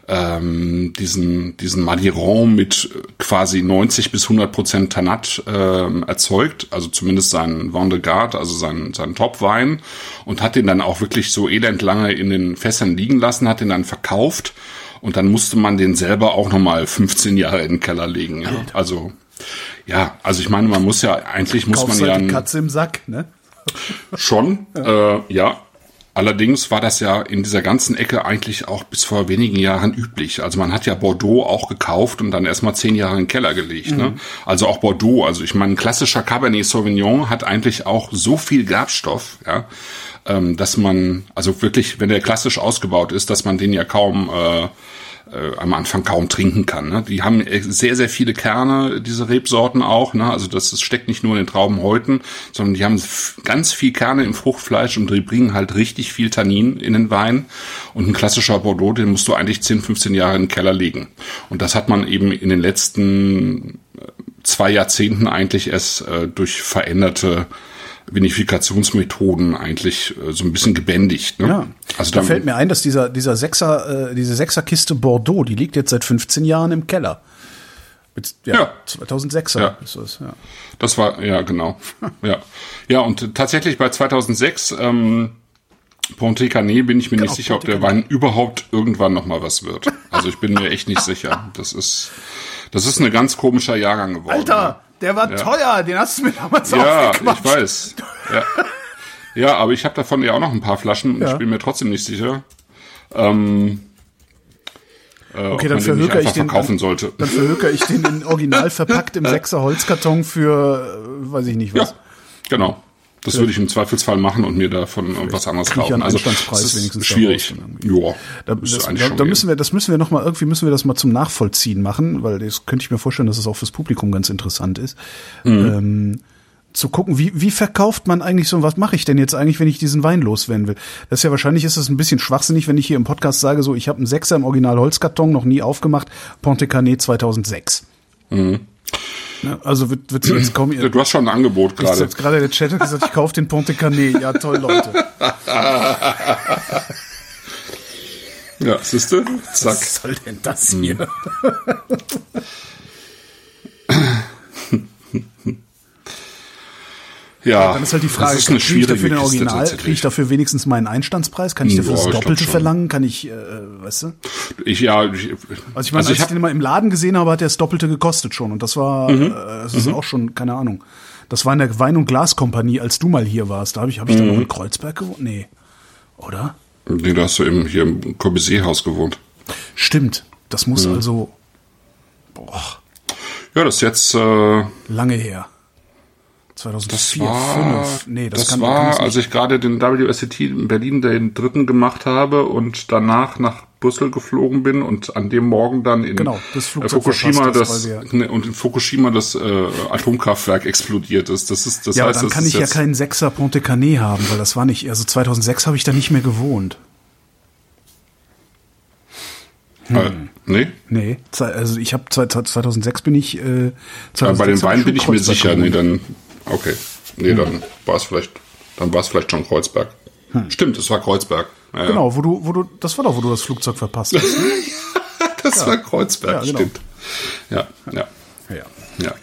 ähm, diesen, diesen Madiron mit quasi 90 bis 100 Prozent Tanat ähm, erzeugt, also zumindest seinen Vin de Garde, also seinen, seinen Topwein und hat den dann auch wirklich so elend lange in den Fässern liegen lassen, hat den dann verkauft und dann musste man den selber auch nochmal 15 Jahre in den Keller legen. Ja. Also ja, also ich meine, man muss ja eigentlich muss Kaufst man ja die Katze im Sack, ne? Schon, ja. Äh, ja. Allerdings war das ja in dieser ganzen Ecke eigentlich auch bis vor wenigen Jahren üblich. Also man hat ja Bordeaux auch gekauft und dann erstmal zehn Jahre in den Keller gelegt. Ne? Mhm. Ne? Also auch Bordeaux. Also ich meine, ein klassischer Cabernet Sauvignon hat eigentlich auch so viel Gerbstoff, ja, ähm, dass man, also wirklich, wenn der klassisch ausgebaut ist, dass man den ja kaum äh, äh, am Anfang kaum trinken kann. Ne? Die haben äh, sehr, sehr viele Kerne, diese Rebsorten auch. Ne? Also das, das steckt nicht nur in den Traubenhäuten, sondern die haben ganz viel Kerne im Fruchtfleisch und die bringen halt richtig viel Tannin in den Wein. Und ein klassischer Bordeaux, den musst du eigentlich 10, 15 Jahre in den Keller legen. Und das hat man eben in den letzten äh, zwei Jahrzehnten eigentlich erst äh, durch veränderte Vinifikationsmethoden eigentlich äh, so ein bisschen gebändigt. Ne? Ja. Also da fällt mir ein, dass dieser dieser Sechser äh, diese Sechserkiste Bordeaux, die liegt jetzt seit 15 Jahren im Keller. Ja, ja. 2006er ja. ist das, ja. Das war, ja, genau. ja. Ja, und tatsächlich bei 2006, ähm, Ponte Canet bin ich mir genau, nicht sicher, ob der Wein überhaupt irgendwann noch mal was wird. Also ich bin mir echt nicht sicher. Das ist, das ist ein ganz komischer Jahrgang geworden. Alter! Der war ja. teuer, den hast du mir damals Ja, ich weiß. Ja, ja aber ich habe davon ja auch noch ein paar Flaschen und ja. ich bin mir trotzdem nicht sicher. Ähm, äh, okay, dann verhöker ich den. Verkaufen sollte. Dann verhöker ich den in original verpackt im Sechser Holzkarton für, äh, weiß ich nicht was. Ja, genau. Das würde ich im Zweifelsfall machen und mir davon was anderes kaufen. Also das ist wenigstens schwierig. Ja, da, das, da, da müssen wir, das müssen wir noch mal irgendwie müssen wir das mal zum Nachvollziehen machen, weil das könnte ich mir vorstellen, dass es auch fürs Publikum ganz interessant ist. Mhm. Ähm, zu gucken, wie, wie verkauft man eigentlich so, was mache ich denn jetzt eigentlich, wenn ich diesen Wein loswerden will? Das ist ja wahrscheinlich ist es ein bisschen schwachsinnig, wenn ich hier im Podcast sage, so ich habe einen Sechser im Original Holzkarton, noch nie aufgemacht, Ponte Canet 2006. Mhm. Ne? Also wird, wird jetzt kaum. Du hast schon ein Angebot gerade. Jetzt gerade der Chat hat gesagt, ich kaufe den Ponte Canet. Ja, toll, Leute. ja, siehst du? Zack. Was soll denn das hier? Ja, dann ist halt die Frage, das ist eine kriege ich dafür den Original, kriege ich dafür wenigstens meinen Einstandspreis? Kann ich dafür ja, das Doppelte verlangen? Kann ich, äh, weißt du? Ich, ja. Ich, also ich meine, also als ich, ich den mal im Laden gesehen habe, hat der das Doppelte gekostet schon. Und das war, mhm. äh, das ist mhm. auch schon, keine Ahnung. Das war in der Wein- und Glaskompanie, als du mal hier warst. Da habe ich, hab ich mhm. da noch in Kreuzberg gewohnt? Nee. Oder? Nee, da hast du eben hier im Corbusier-Haus gewohnt. Stimmt. Das muss mhm. also, boah. Ja, das ist jetzt, äh, Lange her. 2004, das war, 5. Nee, das, das kann, war, als ich gerade den WSCT in Berlin den dritten gemacht habe und danach nach Brüssel geflogen bin und an dem Morgen dann in genau, das Fukushima das, das ne, und in Fukushima das äh, Atomkraftwerk explodiert ist. Das ist das ja, heißt, dann kann ich ja keinen Sechser Ponte Canet haben, weil das war nicht also 2006 habe ich da nicht mehr gewohnt. Hm. Äh, nee? Nee, also ich habe 2006 bin ich äh, 2006 ja, bei den Weinen bin ich mir sicher, nee, dann Okay. Nee, hm. dann war es vielleicht, dann war es vielleicht schon Kreuzberg. Hm. Stimmt, es war Kreuzberg. Ja, genau, wo du, wo du, das war doch, wo du das Flugzeug verpasst hast. Ne? das ja. war Kreuzberg, ja, genau. stimmt. Ja, ja. Ja. Ja.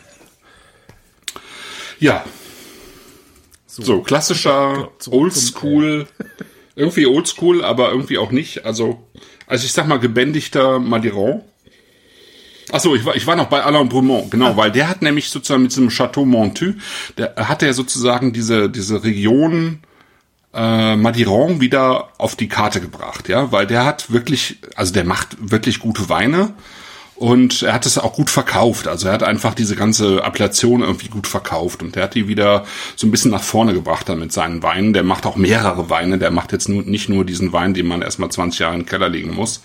ja. So, so klassischer Oldschool, irgendwie Oldschool, aber irgendwie auch nicht. Also, also ich sag mal gebändigter Madiron. Achso, ich war, ich war noch bei Alain Brumont, genau, ah. weil der hat nämlich sozusagen mit diesem Chateau Montu, der hat er sozusagen diese, diese Region äh, Madiron wieder auf die Karte gebracht, ja, weil der hat wirklich, also der macht wirklich gute Weine und er hat es auch gut verkauft. Also er hat einfach diese ganze Appellation irgendwie gut verkauft. Und er hat die wieder so ein bisschen nach vorne gebracht dann mit seinen Weinen. Der macht auch mehrere Weine. Der macht jetzt nur, nicht nur diesen Wein, den man erstmal 20 Jahre in den Keller legen muss.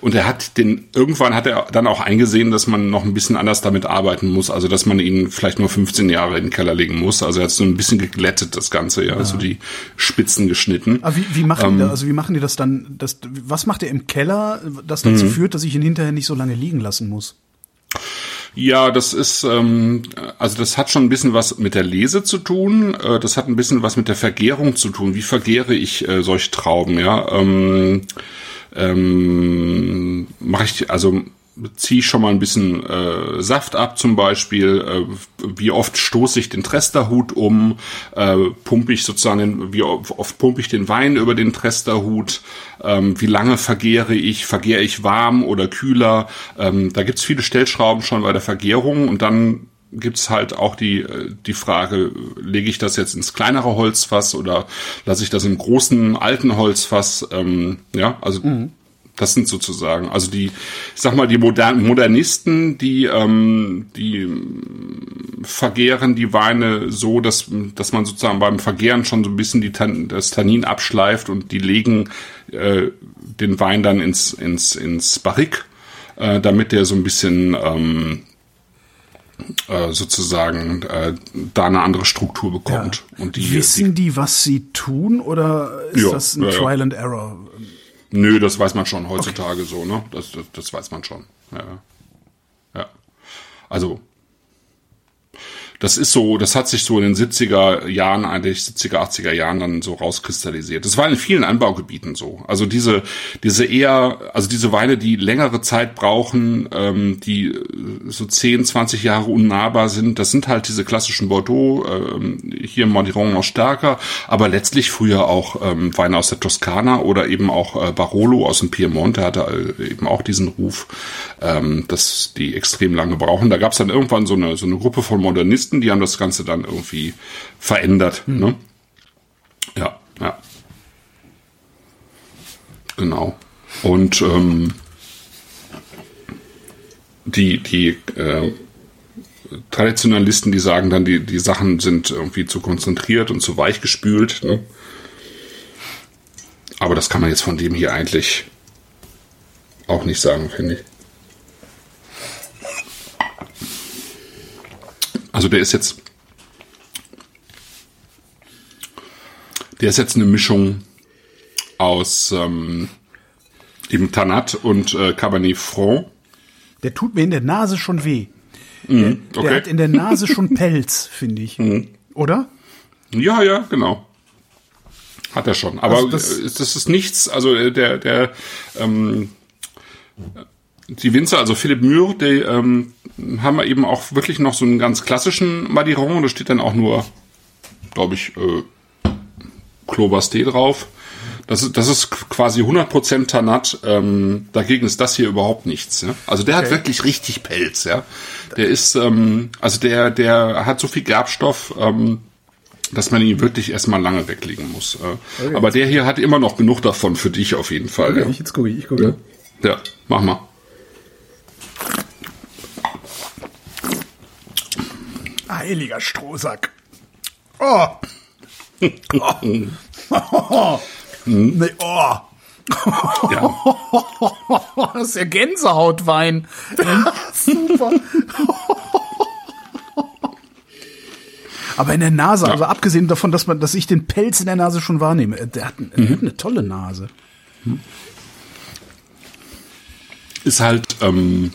Und er hat den, irgendwann hat er dann auch eingesehen, dass man noch ein bisschen anders damit arbeiten muss. Also dass man ihn vielleicht nur 15 Jahre in den Keller legen muss. Also er hat so ein bisschen geglättet, das Ganze, ja. ja. Also die Spitzen geschnitten. Aber wie, wie machen ähm, die, also wie machen die das dann? Das, was macht er im Keller, das dazu mhm. führt, dass ich ihn hinterher nicht so lange liegen lasse? Lassen muss. Ja, das ist, ähm, also das hat schon ein bisschen was mit der Lese zu tun. Äh, das hat ein bisschen was mit der Vergärung zu tun. Wie vergäre ich äh, solche Trauben? Ja, ähm, ähm, mache ich also ziehe ich schon mal ein bisschen äh, Saft ab zum Beispiel, äh, wie oft stoße ich den Tresterhut um, äh, pumpe ich sozusagen, den, wie oft pumpe ich den Wein über den Tresterhut, ähm, wie lange vergehre ich, vergehre ich warm oder kühler, ähm, da gibt's viele Stellschrauben schon bei der Vergärung und dann gibt's halt auch die, äh, die Frage, lege ich das jetzt ins kleinere Holzfass oder lasse ich das im großen alten Holzfass, ähm, ja, also mhm das sind sozusagen, also die, ich sag mal, die Modern Modernisten, die, ähm, die vergehren die Weine so, dass, dass man sozusagen beim Vergehren schon so ein bisschen die, das Tannin abschleift und die legen äh, den Wein dann ins, ins, ins Barrik, äh, damit der so ein bisschen ähm, äh, sozusagen äh, da eine andere Struktur bekommt. Ja. Und die, Wissen die, was sie tun oder ist ja, das ein ja, Trial and Error? Nö, das weiß man schon heutzutage okay. so, ne? Das, das, das weiß man schon. Ja. ja. Also das ist so, das hat sich so in den 70er Jahren, eigentlich 70er, 80er Jahren dann so rauskristallisiert. Das war in vielen Anbaugebieten so. Also diese, diese eher, also diese Weine, die längere Zeit brauchen, ähm, die so 10, 20 Jahre unnahbar sind, das sind halt diese klassischen Bordeaux, ähm, hier im Modiron noch stärker, aber letztlich früher auch ähm, Weine aus der Toskana oder eben auch äh, Barolo aus dem Piemont, der hatte äh, eben auch diesen Ruf, ähm, dass die extrem lange brauchen. Da gab es dann irgendwann so eine, so eine Gruppe von Modernisten, Journalisten, die haben das Ganze dann irgendwie verändert. Mhm. Ne? Ja, ja. Genau. Und ähm, die, die äh, Traditionalisten, die sagen dann, die, die Sachen sind irgendwie zu konzentriert und zu weich gespült. Ne? Aber das kann man jetzt von dem hier eigentlich auch nicht sagen, finde ich. Also der ist jetzt, der ist jetzt eine Mischung aus ähm, eben Tanat und äh, Cabernet Franc. Der tut mir in der Nase schon weh. Mhm, okay. Der hat in der Nase schon Pelz, finde ich. Mhm. Oder? Ja, ja, genau. Hat er schon. Aber also das, das, ist nichts, also äh, der, der ähm, die Winzer, also Philipp Mühr, die ähm, haben wir eben auch wirklich noch so einen ganz klassischen Madiron. Da steht dann auch nur, glaube ich, äh, Clobasté drauf. Das ist, das ist quasi 100% Tanat. Ähm, dagegen ist das hier überhaupt nichts. Ja? Also der okay. hat wirklich richtig Pelz. Ja, der ist, ähm, also der, der hat so viel Gerbstoff. Ähm, dass man ihn wirklich erstmal lange weglegen muss. Äh, okay. Aber der hier hat immer noch genug davon für dich auf jeden Fall. Okay, ja. Jetzt gucke ich, ich gucke. Ja. ja, mach mal. Heiliger Strohsack. Oh. oh. oh. Nee, oh. Ja. Das ist ja Gänsehautwein. Super. Aber in der Nase, ja. also abgesehen davon, dass man, dass ich den Pelz in der Nase schon wahrnehme, äh, der hat, mhm. der hat eine tolle Nase. Ist halt, ähm,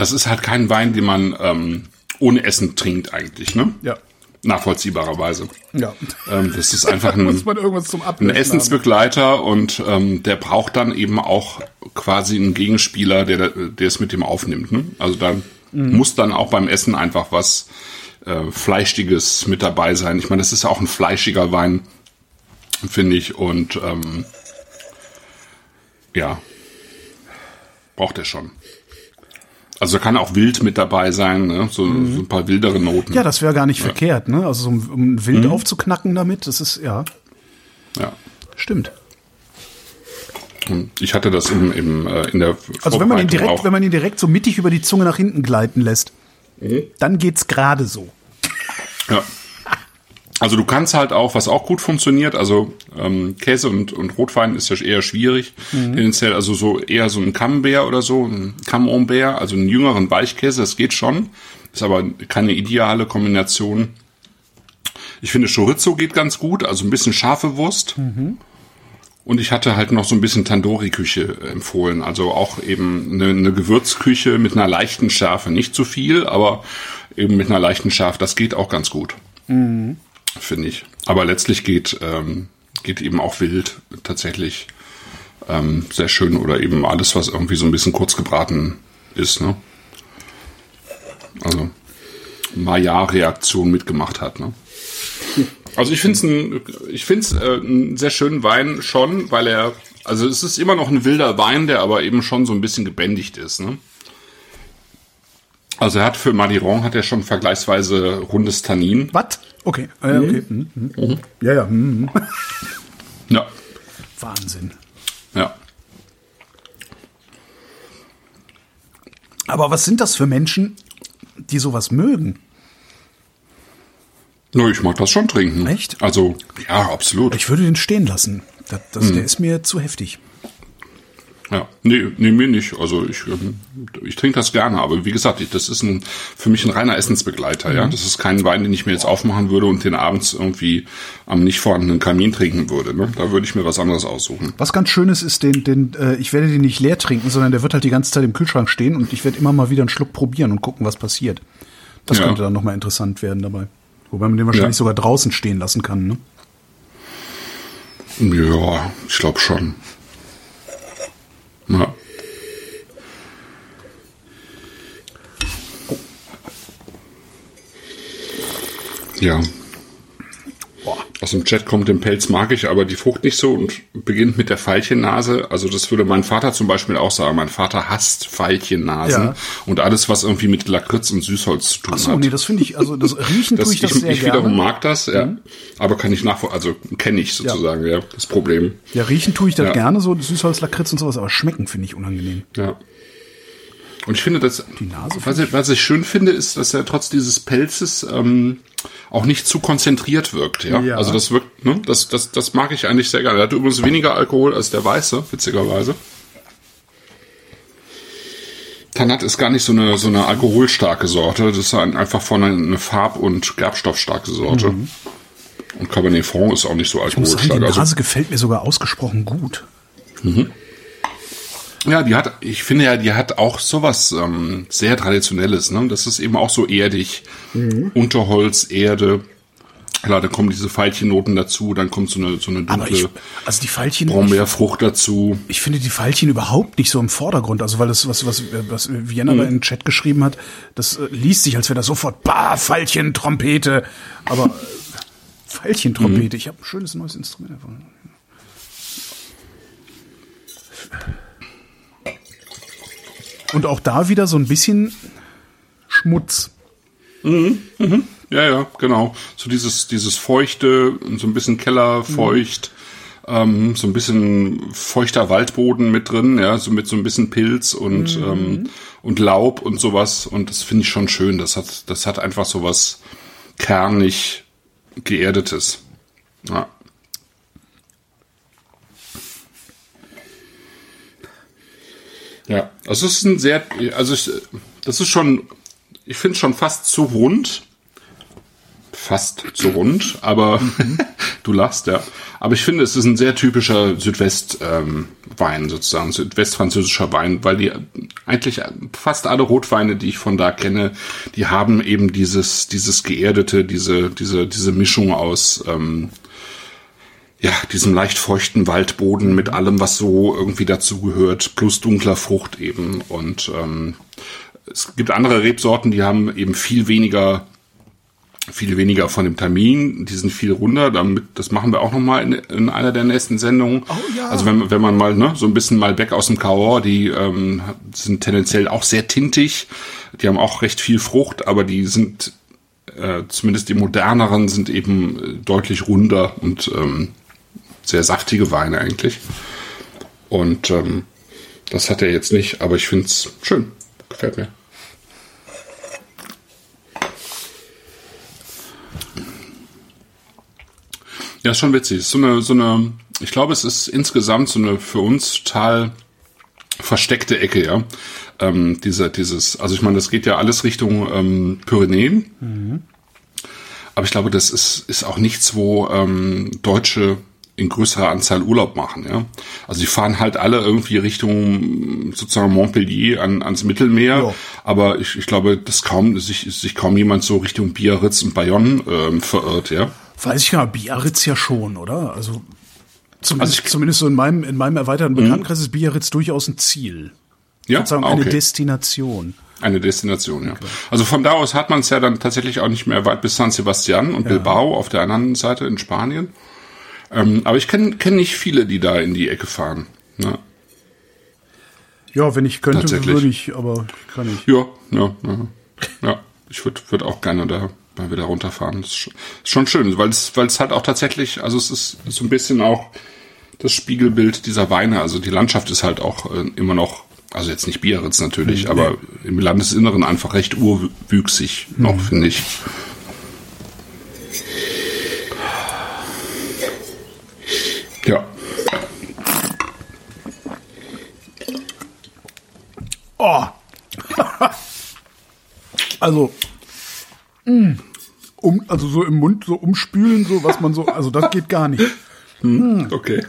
das ist halt kein Wein, den man ähm, ohne Essen trinkt eigentlich, ne? Ja. Nachvollziehbarerweise. Ja. Ähm, das ist einfach ein, ein Essensbegleiter haben. und ähm, der braucht dann eben auch quasi einen Gegenspieler, der, der es mit dem aufnimmt. Ne? Also da mhm. muss dann auch beim Essen einfach was äh, Fleischiges mit dabei sein. Ich meine, das ist ja auch ein fleischiger Wein, finde ich. Und ähm, ja, braucht er schon. Also kann auch wild mit dabei sein, ne? so, mhm. so ein paar wildere Noten. Ja, das wäre gar nicht ja. verkehrt, ne? Also um, um wild mhm. aufzuknacken damit, das ist ja. Ja. Stimmt. Ich hatte das im, im, äh, in der Also wenn man ihn direkt, auch. wenn man ihn direkt so mittig über die Zunge nach hinten gleiten lässt, mhm. dann geht's gerade so. Ja. Also du kannst halt auch, was auch gut funktioniert, also ähm, Käse und, und Rotwein ist ja eher schwierig, mhm. tendenziell, also so eher so ein Camembert oder so, ein Camembert, also einen jüngeren Weichkäse, das geht schon, ist aber keine ideale Kombination. Ich finde Chorizo geht ganz gut, also ein bisschen scharfe Wurst. Mhm. Und ich hatte halt noch so ein bisschen Tandoori-Küche empfohlen. Also auch eben eine, eine Gewürzküche mit einer leichten Schärfe. Nicht zu viel, aber eben mit einer leichten Schärfe. Das geht auch ganz gut. Mhm. Finde ich. Aber letztlich geht, ähm, geht eben auch wild tatsächlich ähm, sehr schön oder eben alles, was irgendwie so ein bisschen kurz gebraten ist. Ne? Also Maillard-Reaktion mitgemacht hat. Ne? Also ich finde es ein, äh, einen sehr schönen Wein schon, weil er, also es ist immer noch ein wilder Wein, der aber eben schon so ein bisschen gebändigt ist. Ne? Also er hat für Madiron hat er schon vergleichsweise rundes Tannin. Was? Okay, äh, okay. Mhm. Mhm. Mhm. Ja, ja. Mhm. Ja. Wahnsinn. Ja. Aber was sind das für Menschen, die sowas mögen? No, ich mag das schon trinken. Echt? Also, ja, absolut. Ich würde den stehen lassen. Das, das. Der ist mir zu heftig. Ja, nee, nee, mir nicht. Also ich, ähm, ich trinke das gerne, aber wie gesagt, ich, das ist ein, für mich ein reiner Essensbegleiter, mhm. ja. Das ist kein Wein, den ich mir jetzt aufmachen würde und den abends irgendwie am nicht vorhandenen Kamin trinken würde. Ne? Da würde ich mir was anderes aussuchen. Was ganz Schönes ist, den, den, äh, ich werde den nicht leer trinken, sondern der wird halt die ganze Zeit im Kühlschrank stehen und ich werde immer mal wieder einen Schluck probieren und gucken, was passiert. Das ja. könnte dann nochmal interessant werden dabei. Wobei man den wahrscheinlich ja. sogar draußen stehen lassen kann, ne? Ja, ich glaube schon. Ja. Ja. Aus dem Chat kommt, den Pelz mag ich, aber die Frucht nicht so und beginnt mit der Veilchennase. Also das würde mein Vater zum Beispiel auch sagen. Mein Vater hasst Veilchennasen ja. und alles, was irgendwie mit Lakritz und Süßholz zu tun Ach so, hat. nee, das finde ich, also das Riechen das, tue ich das ich, sehr ich gerne. Ich wiederum mag das, ja. Mhm. Aber kann ich nachvollziehen, also kenne ich sozusagen, ja. ja, das Problem. Ja, riechen tue ich das ja. gerne, so Süßholz, Lakritz und sowas, aber schmecken finde ich unangenehm. Ja. Und ich finde, dass, was ich, was ich schön finde, ist, dass er trotz dieses Pelzes ähm, auch nicht zu konzentriert wirkt. Ja? ja. Also das wirkt, ne? das, das, das mag ich eigentlich sehr gerne. Er hat übrigens weniger Alkohol als der Weiße, witzigerweise. Tanat ist gar nicht so eine, so eine alkoholstarke Sorte. Das ist einfach von einer eine farb- und gerbstoffstarke Sorte. Mhm. Und Cabernet Franc ist auch nicht so alkoholstark. Ich muss sagen, die Nase also, gefällt mir sogar ausgesprochen gut. Mhm. Ja, die hat, ich finde ja, die hat auch sowas ähm, sehr Traditionelles. Ne? Das ist eben auch so erdig. Mhm. Unterholz, Erde. Klar, da kommen diese Veilchennoten dazu, dann kommt so eine, so eine dunkle ich, also die Veilchen, Brombeerfrucht dazu. Ich finde die Veilchen überhaupt nicht so im Vordergrund. Also weil das, was, was, was Vienna mhm. in den Chat geschrieben hat, das äh, liest sich, als wäre das sofort, bah, Veilchen, Trompete. Aber äh, Veilchen, Trompete, mhm. ich habe ein schönes neues Instrument davon. Und auch da wieder so ein bisschen Schmutz. Mhm, mhm. Ja, ja, genau. So dieses, dieses Feuchte, so ein bisschen Kellerfeucht, mhm. ähm, so ein bisschen feuchter Waldboden mit drin, ja, so mit so ein bisschen Pilz und, mhm. ähm, und Laub und sowas. Und das finde ich schon schön. Das hat, das hat einfach so was kernig geerdetes. Ja. Ja, also es ist ein sehr, also ich, das ist schon, ich finde schon fast zu rund. Fast zu rund, aber du lachst, ja. Aber ich finde, es ist ein sehr typischer Südwest-Wein ähm, sozusagen, südwestfranzösischer Wein, weil die eigentlich fast alle Rotweine, die ich von da kenne, die haben eben dieses, dieses geerdete, diese, diese, diese Mischung aus ähm, ja, diesem leicht feuchten Waldboden mit allem, was so irgendwie dazugehört, plus dunkler Frucht eben. Und ähm, es gibt andere Rebsorten, die haben eben viel weniger viel weniger von dem Termin, die sind viel runder, damit, das machen wir auch nochmal in, in einer der nächsten Sendungen. Oh, ja. Also wenn, wenn man mal, ne, so ein bisschen mal weg aus dem Cahors, die ähm, sind tendenziell auch sehr tintig, die haben auch recht viel Frucht, aber die sind, äh, zumindest die moderneren, sind eben äh, deutlich runder und ähm, sehr saftige Weine eigentlich. Und ähm, das hat er jetzt nicht, aber ich find's schön. Gefällt mir. Ja, ist schon witzig. Ist so eine, so eine, ich glaube, es ist insgesamt so eine für uns total versteckte Ecke, ja. Ähm, dieser, dieses, also ich meine, das geht ja alles Richtung ähm, Pyrenäen. Mhm. Aber ich glaube, das ist, ist auch nichts, wo ähm, Deutsche in größerer Anzahl Urlaub machen, ja. Also die fahren halt alle irgendwie Richtung sozusagen Montpellier an, ans Mittelmeer, ja. aber ich, ich glaube, dass kaum sich, sich kaum jemand so Richtung Biarritz und Bayonne ähm, verirrt, ja. Weiß ich nicht, Biarritz ja schon, oder? Also zumindest, also ich, zumindest so in meinem, in meinem erweiterten mhm. Bekanntenkreis ist Biarritz durchaus ein Ziel. Ja, sozusagen okay. eine Destination. Eine Destination, ja. Okay. Also von da aus hat man es ja dann tatsächlich auch nicht mehr weit bis San Sebastian und ja. Bilbao auf der anderen Seite in Spanien. Ähm, aber ich kenne kenn nicht viele, die da in die Ecke fahren. Ne? Ja, wenn ich könnte, würde ich, aber kann ich. Ja, ja, ja. ja ich würde würd auch gerne da mal wieder runterfahren. Das ist schon schön, weil es, weil es halt auch tatsächlich, also es ist so ein bisschen auch das Spiegelbild dieser Weine. Also die Landschaft ist halt auch äh, immer noch, also jetzt nicht Biarritz natürlich, mhm. aber im Landesinneren einfach recht urwüchsig mhm. noch, finde ich. Ja. Oh. also, mh. um, also so im Mund so umspülen, so was man so, also das geht gar nicht. Hm, okay.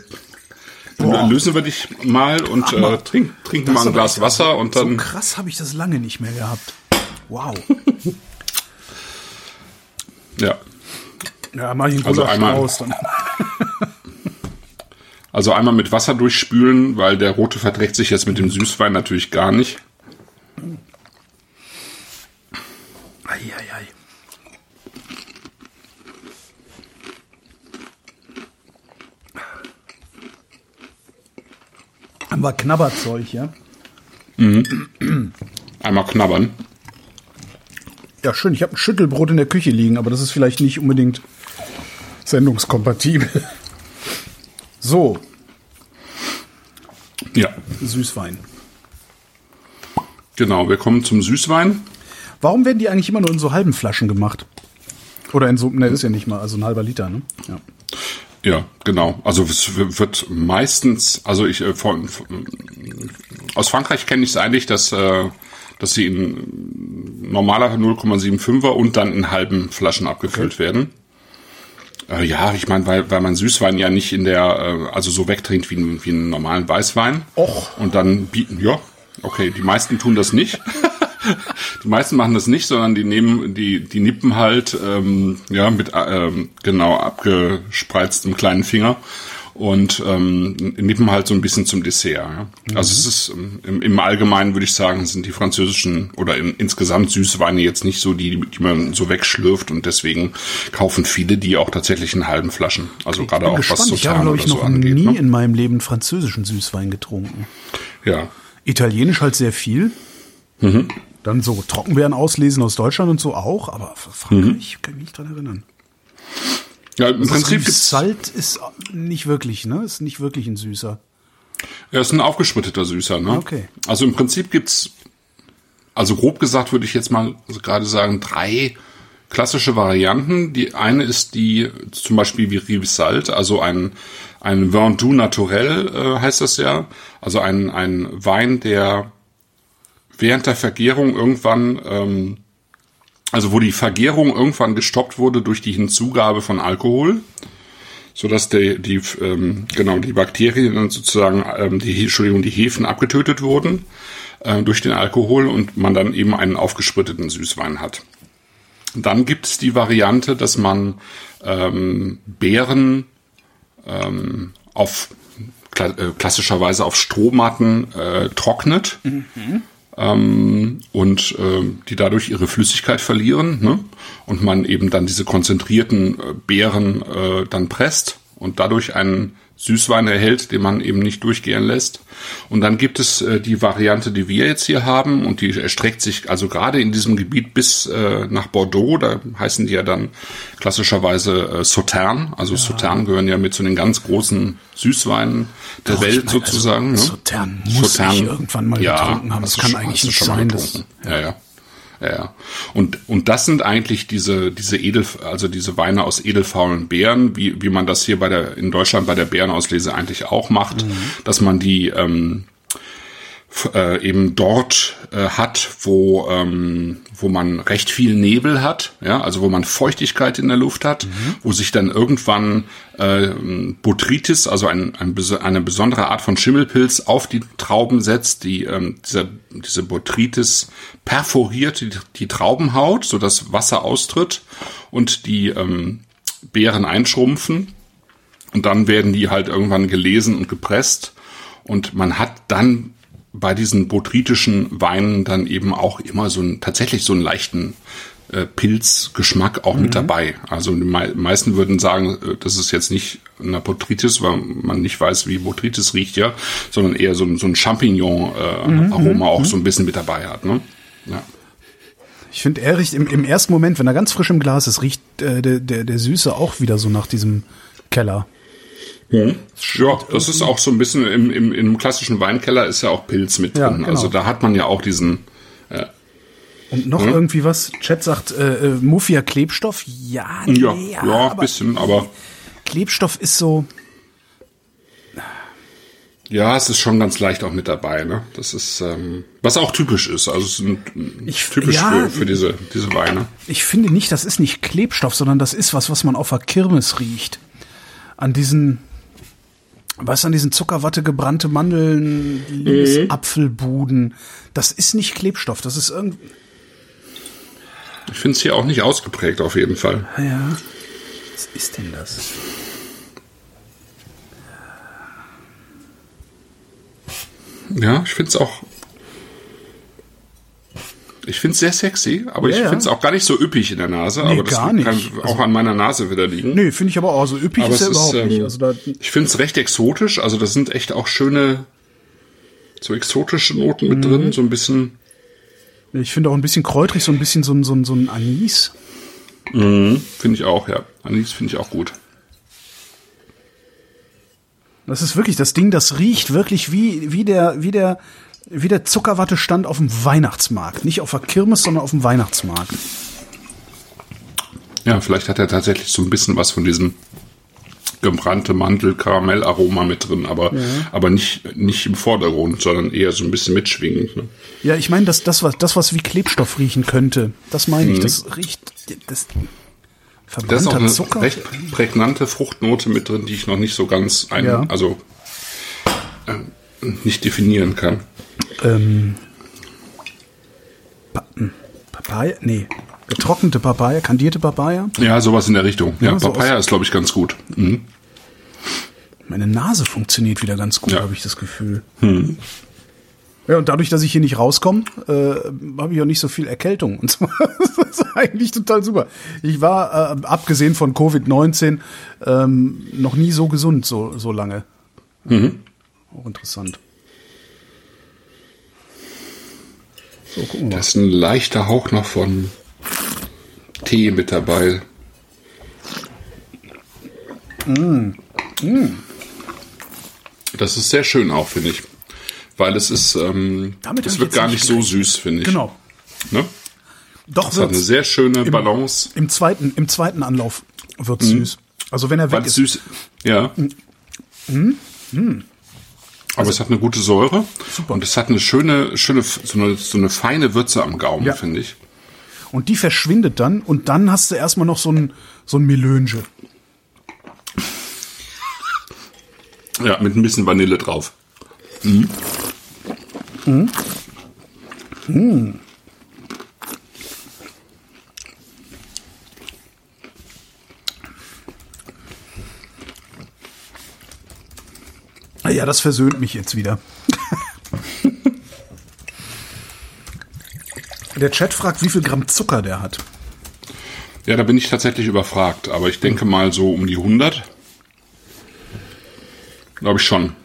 Dann lösen wir dich mal und äh, trink, trinken mal ein Glas Wasser und dann. So krass habe ich das lange nicht mehr gehabt. Wow. ja. Ja, mach ich einen also einmal, raus dann. also einmal mit Wasser durchspülen, weil der rote verträgt sich jetzt mit dem Süßwein natürlich gar nicht. Eieiei. Haben wir Knabberzeug, ja? Mhm. Einmal knabbern. Ja, schön. Ich habe ein Schüttelbrot in der Küche liegen, aber das ist vielleicht nicht unbedingt sendungskompatibel. So. Ja. Süßwein. Genau, wir kommen zum Süßwein. Warum werden die eigentlich immer nur in so halben Flaschen gemacht? Oder in so, ne, ist ja nicht mal, also ein halber Liter, ne? Ja. Ja, genau. Also es wird meistens, also ich äh, von, von aus Frankreich kenne ich es eigentlich, dass äh, dass sie in normaler 0,75er und dann in halben Flaschen abgefüllt okay. werden. Äh, ja, ich meine, weil, weil man Süßwein ja nicht in der, äh, also so wegtrinkt wie, wie einen normalen Weißwein. Och. Und dann bieten, ja, okay, die meisten tun das nicht. die meisten machen das nicht, sondern die nehmen, die, die nippen halt, ähm, ja, mit ähm, genau abgespreiztem kleinen Finger und ähm, nippen halt so ein bisschen zum Dessert. Ja. Mhm. Also es ist im, im Allgemeinen würde ich sagen, sind die französischen oder in, insgesamt Süßweine jetzt nicht so die, die man so wegschlürft und deswegen kaufen viele die auch tatsächlich in halben Flaschen. Also gerade auch gespannt. was so Ich habe glaube ich noch so angeht, nie ne? in meinem Leben französischen Süßwein getrunken. Ja. Italienisch halt sehr viel. Mhm. Dann so Trockenbeeren auslesen aus Deutschland und so auch, aber Frankreich mhm. kann ich mich nicht dran erinnern. Ja, im also Prinzip gibt's Salt ist nicht wirklich, ne? Ist nicht wirklich ein süßer. Er ist ein aufgespritteter Süßer, ne? Okay. Also im Prinzip gibt's, also grob gesagt würde ich jetzt mal gerade sagen, drei klassische Varianten. Die eine ist die, zum Beispiel wie Rivisalt, also ein, ein Vin doux naturel äh, heißt das ja. Also ein, ein Wein, der während der Vergärung irgendwann, ähm, also wo die Vergärung irgendwann gestoppt wurde durch die Hinzugabe von Alkohol, so dass der, die, ähm, genau, die Bakterien dann sozusagen, ähm, die, Entschuldigung, die Hefen abgetötet wurden äh, durch den Alkohol und man dann eben einen aufgespritteten Süßwein hat. Dann gibt es die Variante, dass man ähm, Beeren ähm, auf äh, klassischerweise auf Strohmatten äh, trocknet. Mhm ähm, und äh, die dadurch ihre Flüssigkeit verlieren ne? und man eben dann diese konzentrierten äh, Beeren äh, dann presst und dadurch einen Süßwein erhält, den man eben nicht durchgehen lässt. Und dann gibt es äh, die Variante, die wir jetzt hier haben, und die erstreckt sich also gerade in diesem Gebiet bis äh, nach Bordeaux. Da heißen die ja dann klassischerweise äh, Sautern. Also ja. Sautern gehören ja mit zu den ganz großen Süßweinen der Doch, Welt ich mein, also sozusagen. Also, Sautern muss Sautern, ich irgendwann mal ja, getrunken haben. Das kann eigentlich nicht sein. Das, ja, ja. Ja, ja. Und, und das sind eigentlich diese, diese Edel, also diese Weine aus edelfaulen Beeren, wie, wie man das hier bei der, in Deutschland bei der Beerenauslese eigentlich auch macht, mhm. dass man die, ähm, äh, eben dort äh, hat, wo ähm, wo man recht viel Nebel hat, ja, also wo man Feuchtigkeit in der Luft hat, mhm. wo sich dann irgendwann äh, Botrytis, also ein, ein, eine besondere Art von Schimmelpilz auf die Trauben setzt, die ähm, dieser, diese Botrytis perforiert die, die Traubenhaut, so dass Wasser austritt und die ähm, Beeren einschrumpfen und dann werden die halt irgendwann gelesen und gepresst und man hat dann bei diesen botrytischen Weinen dann eben auch immer so ein, tatsächlich so einen leichten äh, Pilzgeschmack auch mhm. mit dabei. Also die me meisten würden sagen, äh, das ist jetzt nicht eine Botrytis, weil man nicht weiß, wie Botrytis riecht ja, sondern eher so, so ein Champignon-Aroma äh, mhm. auch mhm. so ein bisschen mit dabei hat. Ne? Ja. Ich finde, er riecht im, im ersten Moment, wenn er ganz frisch im Glas ist, riecht äh, der, der, der Süße auch wieder so nach diesem Keller. Hm. Ja, das ist auch so ein bisschen im, im, im klassischen Weinkeller ist ja auch Pilz mit drin. Ja, genau. Also da hat man ja auch diesen. Äh, und noch hm? irgendwie was? Chat sagt äh, äh Muffia Klebstoff. Ja, nee, ja, ja, ja ein bisschen, aber Klebstoff ist so. Ja, es ist schon ganz leicht auch mit dabei, ne? Das ist, ähm, was auch typisch ist. Also es ist ich, typisch ja, für, für diese, diese Weine. Ich finde nicht, das ist nicht Klebstoff, sondern das ist was, was man auf der Kirmes riecht. An diesen, was an diesen Zuckerwatte gebrannte Mandeln, mhm. Apfelbuden. Das ist nicht Klebstoff, das ist irgendwie. Ich finde es hier auch nicht ausgeprägt, auf jeden Fall. Ja. Was ist denn das? Ja, ich finde es auch ich finde es sehr sexy, aber ja, ich finde es auch gar nicht so üppig in der Nase. Nee, aber das kann auch also, an meiner Nase wieder liegen. Nee, finde ich aber auch so üppig aber ist er überhaupt ist, nicht. Ähm, also ich finde es recht exotisch. Also da sind echt auch schöne, so exotische Noten mit mhm. drin. So ein bisschen. Ich finde auch ein bisschen kräutrig, so ein bisschen so ein, so ein, so ein Anis. Mhm, finde ich auch, ja. Anis finde ich auch gut. Das ist wirklich das Ding, das riecht wirklich wie, wie der, wie der, wie der Zuckerwatte stand auf dem Weihnachtsmarkt. Nicht auf der Kirmes, sondern auf dem Weihnachtsmarkt. Ja, vielleicht hat er tatsächlich so ein bisschen was von diesem gebrannte Mantel Karamell Aroma mit drin, aber ja. aber nicht nicht im Vordergrund, sondern eher so ein bisschen mitschwingend. Ne? Ja, ich meine, das das was das was wie Klebstoff riechen könnte, das meine ich, mhm. das riecht das verbrannter ist auch eine Zucker. recht prägnante Fruchtnote mit drin, die ich noch nicht so ganz ein, ja. also äh, nicht definieren kann. Ähm, pa hm, Papaya? Nee. Getrocknete Papaya, kandierte Papaya? Ja, sowas in der Richtung. Ja, ja Papaya ist, glaube ich, ganz gut. Mhm. Meine Nase funktioniert wieder ganz gut, ja. habe ich das Gefühl. Mhm. Ja, und dadurch, dass ich hier nicht rauskomme, äh, habe ich auch nicht so viel Erkältung. Und zwar, das ist eigentlich total super. Ich war, äh, abgesehen von Covid-19, ähm, noch nie so gesund, so, so lange. Mhm. Auch interessant. So, gucken wir. Da ist ein leichter Hauch noch von Tee mit dabei. Mm. Mm. Das ist sehr schön auch, finde ich. Weil es ist, ähm, es wird gar nicht so süß, finde ich. Genau. Ne? Doch, das hat eine sehr schöne im, Balance. Im zweiten, im zweiten Anlauf wird es mm. süß. Also wenn er weg ist. süß. Ja. Mm. Mm. Aber also, es hat eine gute Säure super. und es hat eine schöne, schöne, so eine, so eine feine Würze am Gaumen, ja. finde ich. Und die verschwindet dann und dann hast du erstmal noch so ein, so ein Melönge. Ja, mit ein bisschen Vanille drauf. Mhm. Mhm. Mhm. Ja, das versöhnt mich jetzt wieder. Der Chat fragt, wie viel Gramm Zucker der hat. Ja, da bin ich tatsächlich überfragt, aber ich denke mal so um die 100. Glaube ich schon.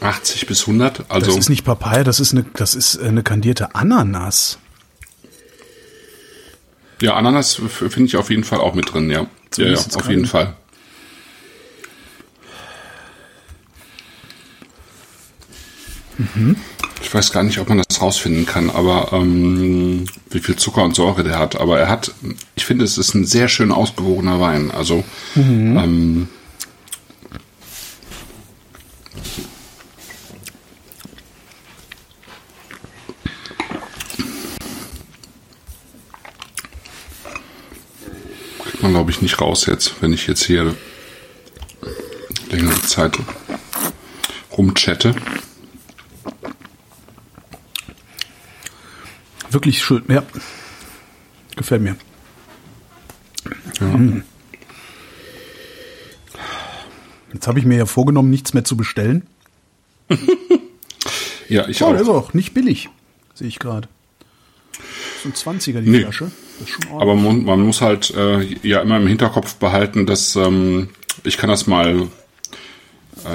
80 bis 100. Also Das ist nicht Papaya, das ist eine, das ist äh, eine kandierte Ananas. ja, Ananas finde ich auf jeden Fall auch mit drin, ja. Ja, ja, auf jeden Fall. Ich weiß gar nicht, ob man das rausfinden kann, aber ähm, wie viel Zucker und Säure der hat. Aber er hat, ich finde, es ist ein sehr schön ausgewogener Wein. Also ähm, kriegt man, glaube ich, nicht raus jetzt, wenn ich jetzt hier längere Zeit rumchatte. Wirklich schön, ja. Gefällt mir. Mm. Jetzt habe ich mir ja vorgenommen, nichts mehr zu bestellen. Ja, ich Oh, der ist auch. auch nicht billig, sehe ich gerade. So ein 20er die Nee. Flasche. Aber man, man muss halt äh, ja immer im Hinterkopf behalten, dass ähm, ich kann das mal,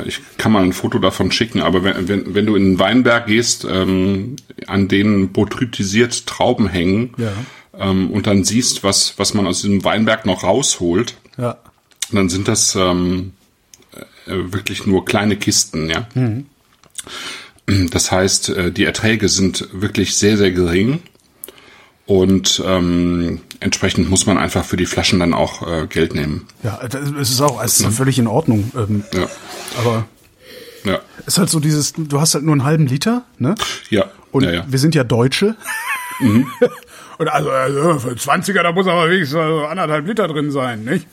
ich kann mal ein Foto davon schicken, aber wenn, wenn, wenn du in den Weinberg gehst, ähm, an denen botrytisiert Trauben hängen Ja. ähm, und dann siehst, was, was man aus diesem Weinberg noch rausholt, ja. dann sind das ähm, äh, wirklich nur kleine Kisten, ja. Das heißt, äh, die Erträge sind wirklich sehr, sehr gering. Und ähm, entsprechend muss man einfach für die Flaschen dann auch äh, Geld nehmen. Ja, das es ist auch, es ist völlig in Ordnung. Ähm, Ja. Aber Ja. es ist halt so dieses, du hast halt nur einen halben Liter, ne? Ja. Und ja, ja. wir sind ja Deutsche. Und also, also für 20er, da muss aber wenigstens anderthalb Liter drin sein, nicht?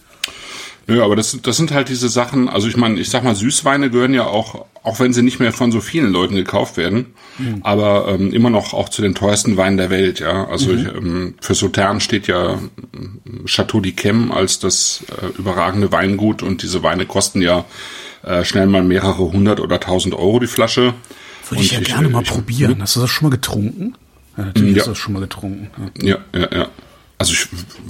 Ja, aber das, das sind halt diese Sachen, also ich meine, ich sag mal, Süßweine gehören ja auch, auch wenn sie nicht mehr von so vielen Leuten gekauft werden, aber ähm, immer noch auch zu den teuersten Weinen der Welt, ja. Also ich, ähm, für Sautern steht ja ähm, Chateau d'Yquem als das äh, überragende Weingut und diese Weine kosten ja äh, schnell mal mehrere hundert oder tausend Euro die Flasche. Würde ich ja gerne mal ich- probieren. Hast du das schon mal getrunken? Ja, natürlich Ja. hast du das schon mal getrunken. Ja. Ja, ja, ja. Also ich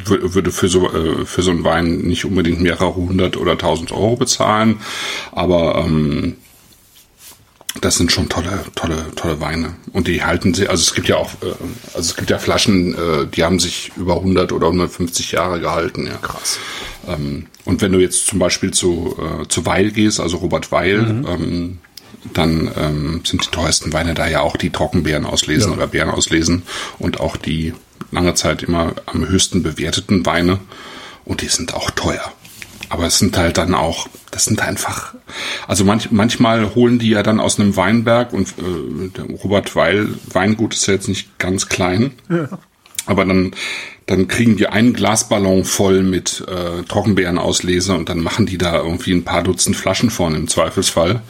wür- würde für so äh, für so einen Wein nicht unbedingt mehrere hundert oder tausend Euro bezahlen, aber ähm, das sind schon tolle, tolle, tolle Weine und die halten sie. Also es gibt ja auch, äh, also es gibt ja Flaschen, äh, die haben sich über 100 oder 150 Jahre gehalten. Ja. Krass. Ähm, und wenn du jetzt zum Beispiel zu äh, zu Weil gehst, also Robert Weil, ähm, dann ähm, sind die teuersten Weine da ja auch die Trockenbeeren auslesen Ja. oder Beeren auslesen und auch die lange Zeit immer am höchsten bewerteten Weine und die sind auch teuer. Aber es sind halt dann auch, das sind einfach, also manch, manchmal holen die ja dann aus einem Weinberg und äh, der Robert Weil Weingut ist ja jetzt nicht ganz klein. Aber dann, dann kriegen die einen Glasballon voll mit äh, Trockenbeerenauslese und dann machen die da irgendwie ein paar Dutzend Flaschen von im Zweifelsfall.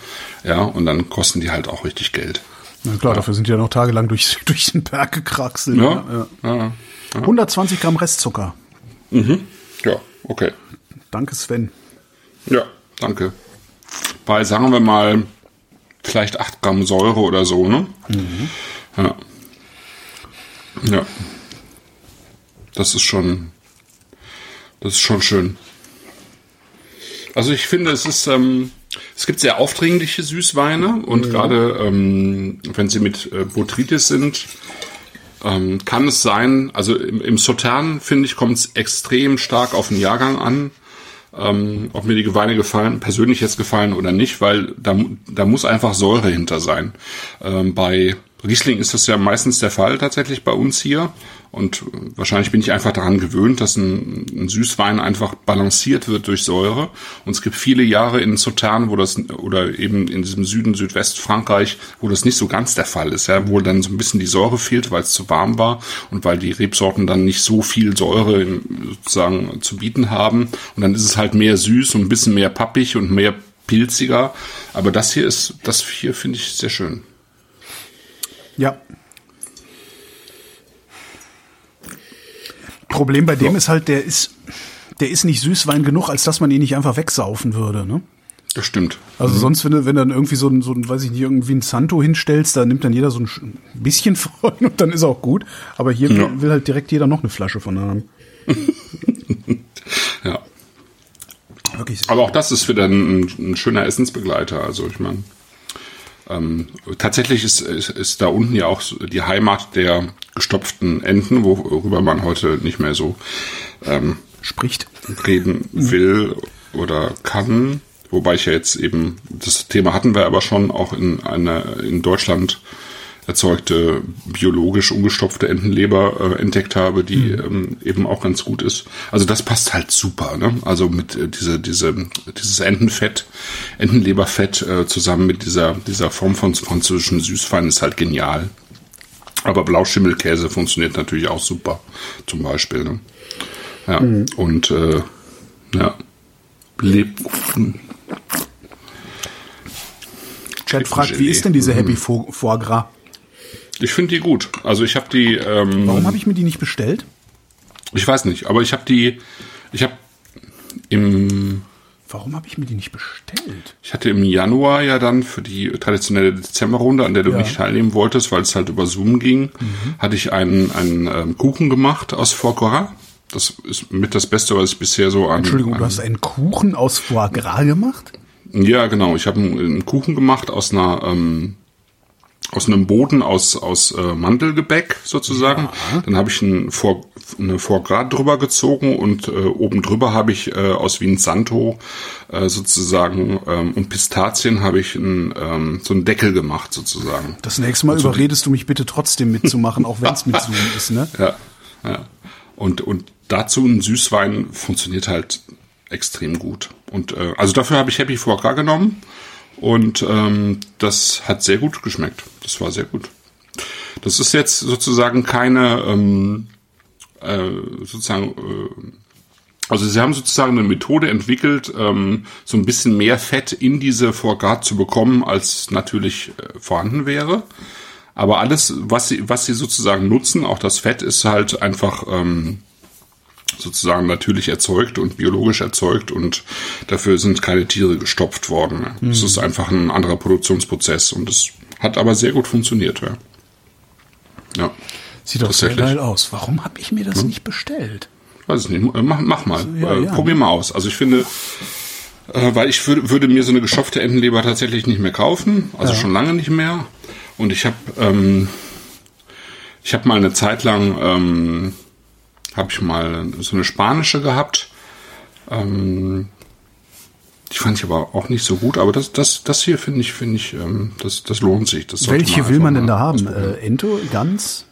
Ja, und dann kosten die halt auch richtig Geld. Na klar, dafür sind die ja noch tagelang durch, durch den Berg gekraxelt. Ja, Ja, ja, ja. 120 Gramm Restzucker. ja okay. Danke, Sven. Ja, danke. Bei, sagen wir mal, vielleicht 8 Gramm Säure oder so, ne? Ja. Ja. Das ist schon, das ist schon schön. Also ich finde, es ist, ähm, es gibt sehr aufdringliche Süßweine und gerade ähm, wenn sie mit äh, Botrytis sind, ähm, kann es sein, also im, im Sautern, finde ich, kommt es extrem stark auf den Jahrgang an, ähm, ob mir die Weine gefallen, persönlich jetzt gefallen oder nicht, weil da, da muss einfach Säure hinter sein. Ähm, bei Riesling ist das ja meistens der Fall tatsächlich bei uns hier. Und wahrscheinlich bin ich einfach daran gewöhnt, dass ein, ein Süßwein einfach balanciert wird durch Säure. Und es gibt viele Jahre in Sautern, wo das, oder eben in diesem Süden, Südwestfrankreich, wo das nicht so ganz der Fall ist, ja, wo dann so ein bisschen die Säure fehlt, weil es zu warm war und weil die Rebsorten dann nicht so viel Säure sozusagen zu bieten haben. Und dann ist es halt mehr süß und ein bisschen mehr pappig und mehr pilziger. Aber das hier ist, das hier finde ich sehr schön. Ja. Problem bei dem ist halt, der ist, der ist nicht Süßwein genug, als dass man ihn nicht einfach wegsaufen würde, ne? Das stimmt. Also mhm. sonst, wenn du, wenn du dann irgendwie so ein, so ein, weiß ich nicht, irgendwie ein Santo hinstellst, da nimmt dann jeder so ein bisschen von und dann ist auch gut. Aber hier ja. will, will halt direkt jeder noch eine Flasche von haben. ja. Wirklich. Aber auch das ist wieder ein, ein schöner Essensbegleiter. Also ich meine, ähm, tatsächlich ist, ist, ist da unten ja auch die Heimat der gestopften Enten, worüber man heute nicht mehr so ähm, spricht, reden will oder kann. Wobei ich ja jetzt eben, das Thema hatten wir aber schon auch in einer in Deutschland erzeugte biologisch ungestopfte Entenleber äh, entdeckt habe, die mhm. ähm, eben auch ganz gut ist. Also das passt halt super, ne? Also mit äh, diese diese dieses Entenfett, Entenleberfett äh, zusammen mit dieser dieser Form von französischen Süßwein ist halt genial. Aber Blauschimmelkäse funktioniert natürlich auch super, zum Beispiel. Ne? Ja mhm. und äh, ja Lebkuchen Chat fragt, wie ist denn diese Happy mhm. Foie Gras? Ich finde die gut. Also ich habe die. Ähm, Warum habe ich mir die nicht bestellt? Ich weiß nicht, aber ich habe die. Ich habe im. Warum habe ich mir die nicht bestellt? Ich hatte im Januar ja dann für die traditionelle Dezemberrunde, an der du ja. nicht teilnehmen wolltest, weil es halt über Zoom ging, mhm. hatte ich einen, einen ähm, Kuchen gemacht aus Foie Gras. Das ist mit das Beste, was ich bisher so an. Entschuldigung, an, du hast einen Kuchen aus Foie Gras gemacht? Ja, genau. Ich habe einen Kuchen gemacht aus einer ähm, aus einem Boden aus aus äh, Mandelgebäck sozusagen. Ja. Dann habe ich ein Vor, eine Foie Gras drüber gezogen und äh, oben drüber habe ich äh, aus Wien Santo äh, sozusagen ähm, und Pistazien habe ich ein, ähm, so einen Deckel gemacht sozusagen. Das nächste Mal also, überredest du mich bitte trotzdem mitzumachen, auch wenn es mit Zoom ist, ne? Ja, ja. Und und dazu ein Süßwein funktioniert halt extrem gut. Und äh, also dafür habe ich Happy Foie Gras genommen und ähm, das hat sehr gut geschmeckt. Das war sehr gut. Das ist jetzt sozusagen keine ähm, äh, sozusagen äh, also sie haben sozusagen eine Methode entwickelt, ähm, so ein bisschen mehr Fett in diese Gras zu bekommen, als natürlich äh, vorhanden wäre. Aber alles, was sie, was sie sozusagen nutzen, auch das Fett, ist halt einfach ähm, sozusagen natürlich erzeugt und biologisch erzeugt und dafür sind keine Tiere gestopft worden. Mhm. Es ist einfach ein anderer Produktionsprozess und es hat aber sehr gut funktioniert. Ja. ja. Sieht doch sehr geil aus. Warum habe ich mir das hm? nicht bestellt? Weiß ich nicht. Mach, mach mal. Also, ja, äh, ja. Probier mal aus. Also ich finde, äh, weil ich würde, würde mir so eine gestopfte Entenleber tatsächlich nicht mehr kaufen. Also ja. schon lange nicht mehr. Und ich habe ähm, ich habe mal eine Zeit lang ähm, habe ich mal so eine spanische gehabt. Ähm, die fand ich aber auch nicht so gut, aber das, das, das hier finde ich, finde ich, ähm, das, das lohnt sich. Das Welche man will man denn da haben? Äh, Ento, Gans?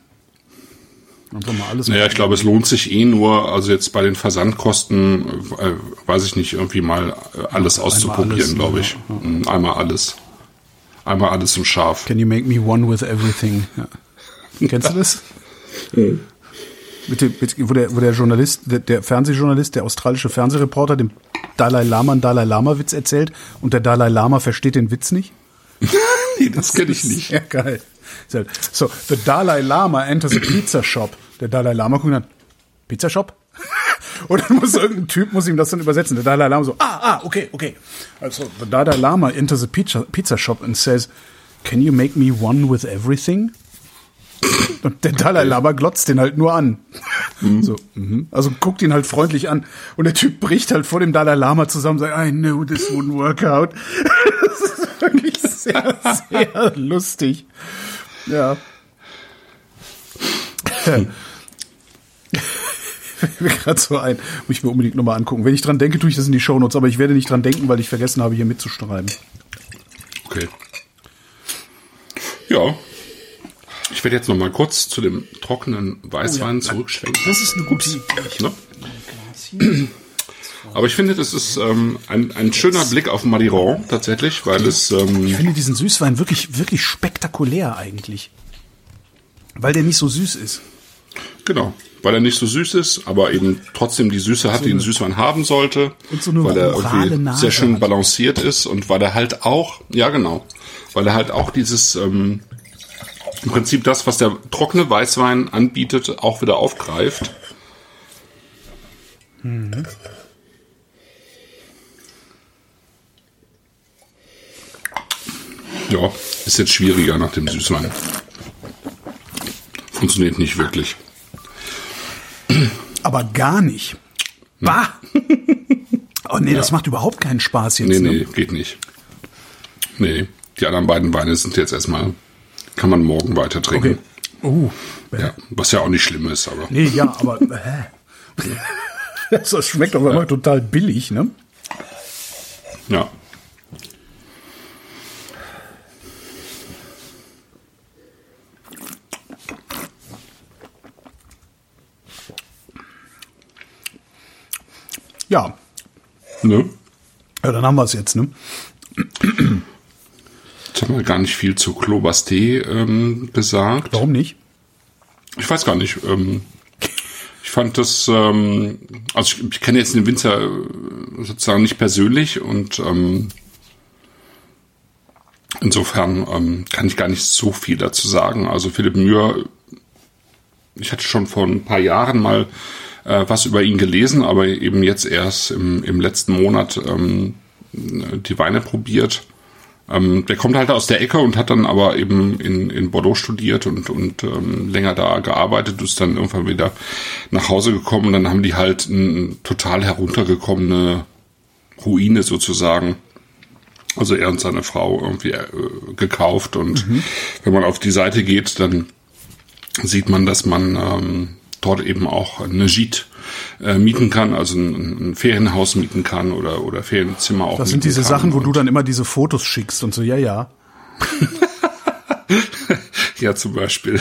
Einfach mal alles. Naja, ich glaube, es lohnt sich eh nur, also jetzt bei den Versandkosten, äh, weiß ich nicht, irgendwie mal äh, alles auszuprobieren, glaube ich. Ja, ja. Mhm, einmal alles. Einmal alles im Scharf. Can you make me one with everything? Ja. Kennst du das? Mit dem, mit, wo der, wo der Journalist, der, der Fernsehjournalist, der australische Fernsehreporter dem Dalai Lama einen Dalai Lama Witz erzählt und der Dalai Lama versteht den Witz nicht? nee, das kenne ich nicht. Ja, geil. So, the Dalai Lama enters a pizza shop. Der Dalai Lama guckt dann, Pizza Shop? Und dann muss irgendein Typ muss ihm das dann übersetzen. Der Dalai Lama so, ah, ah, okay, okay. Also, the Dalai Lama enters a pizza, pizza shop and says, can you make me one with everything? Und der Dalai Lama glotzt den halt nur an. Mhm. So, mhm. Also guckt ihn halt freundlich an. Und der Typ bricht halt vor dem Dalai Lama zusammen und sagt, I know this wouldn't work out. das ist wirklich sehr, sehr lustig. Ja. Mir gerade so ein. Muss ich mir unbedingt nochmal angucken. Wenn ich dran denke, tue ich das in die Shownotes, aber ich werde nicht dran denken, weil ich vergessen habe, hier mitzuschreiben. Okay. Ja, ich werde jetzt noch mal kurz zu dem trockenen Weißwein oh ja. zurückschwenken. Das ist eine gute Idee. Ne? Aber ich finde, das ist ähm, ein, ein schöner Blick auf Madiran tatsächlich, weil es. Ähm, ich finde diesen Süßwein wirklich, wirklich spektakulär eigentlich. Weil der nicht so süß ist. Genau, weil er nicht so süß ist, aber eben trotzdem die Süße hat, so die ein Süßwein haben sollte. Und so eine weil er irgendwie Nase sehr schön balanciert ist und weil er halt auch, ja genau, weil er halt auch dieses ähm, im Prinzip das, was der trockene Weißwein anbietet, auch wieder aufgreift. Mhm. Ja, ist jetzt schwieriger nach dem Süßwein. Funktioniert nicht wirklich. Aber gar nicht. Bah! Oh nee, das macht überhaupt keinen Spaß jetzt. Nee, ne? nee, geht nicht. Nee, die anderen beiden Weine sind jetzt erstmal, kann man morgen weiter trinken. Okay. Oh. Ja, was ja auch nicht schlimm ist, aber. Nee, ja, aber hä? das schmeckt doch immer total billig, ne? Ja. Ja. Ne? Ja, dann haben wir es jetzt, ne? Jetzt haben wir gar nicht viel zu Clobasté ähm, gesagt. Warum nicht? Ich weiß gar nicht. Ähm, ich fand das, ähm, also ich, ich kenne jetzt den Winzer äh, sozusagen nicht persönlich und ähm, insofern ähm, kann ich gar nicht so viel dazu sagen. Also Philipp Mühr, ich hatte schon vor ein paar Jahren mal äh, was über ihn gelesen, aber eben jetzt erst im, im letzten Monat ähm, die Weine probiert. Ähm, der kommt halt aus der Ecke und hat dann aber eben in, in Bordeaux studiert und, und ähm, länger da gearbeitet, ist dann irgendwann wieder nach Hause gekommen. Dann haben die halt eine total heruntergekommene Ruine sozusagen. Also er und seine Frau irgendwie äh, gekauft und wenn man auf die Seite geht, dann sieht man, dass man ähm, dort eben auch eine Gite äh, mieten kann, also ein, ein Ferienhaus mieten kann oder, oder Ferienzimmer auch. Das sind diese kann. Sachen, wo du dann immer diese Fotos schickst und so, ja, ja. Ja, zum Beispiel.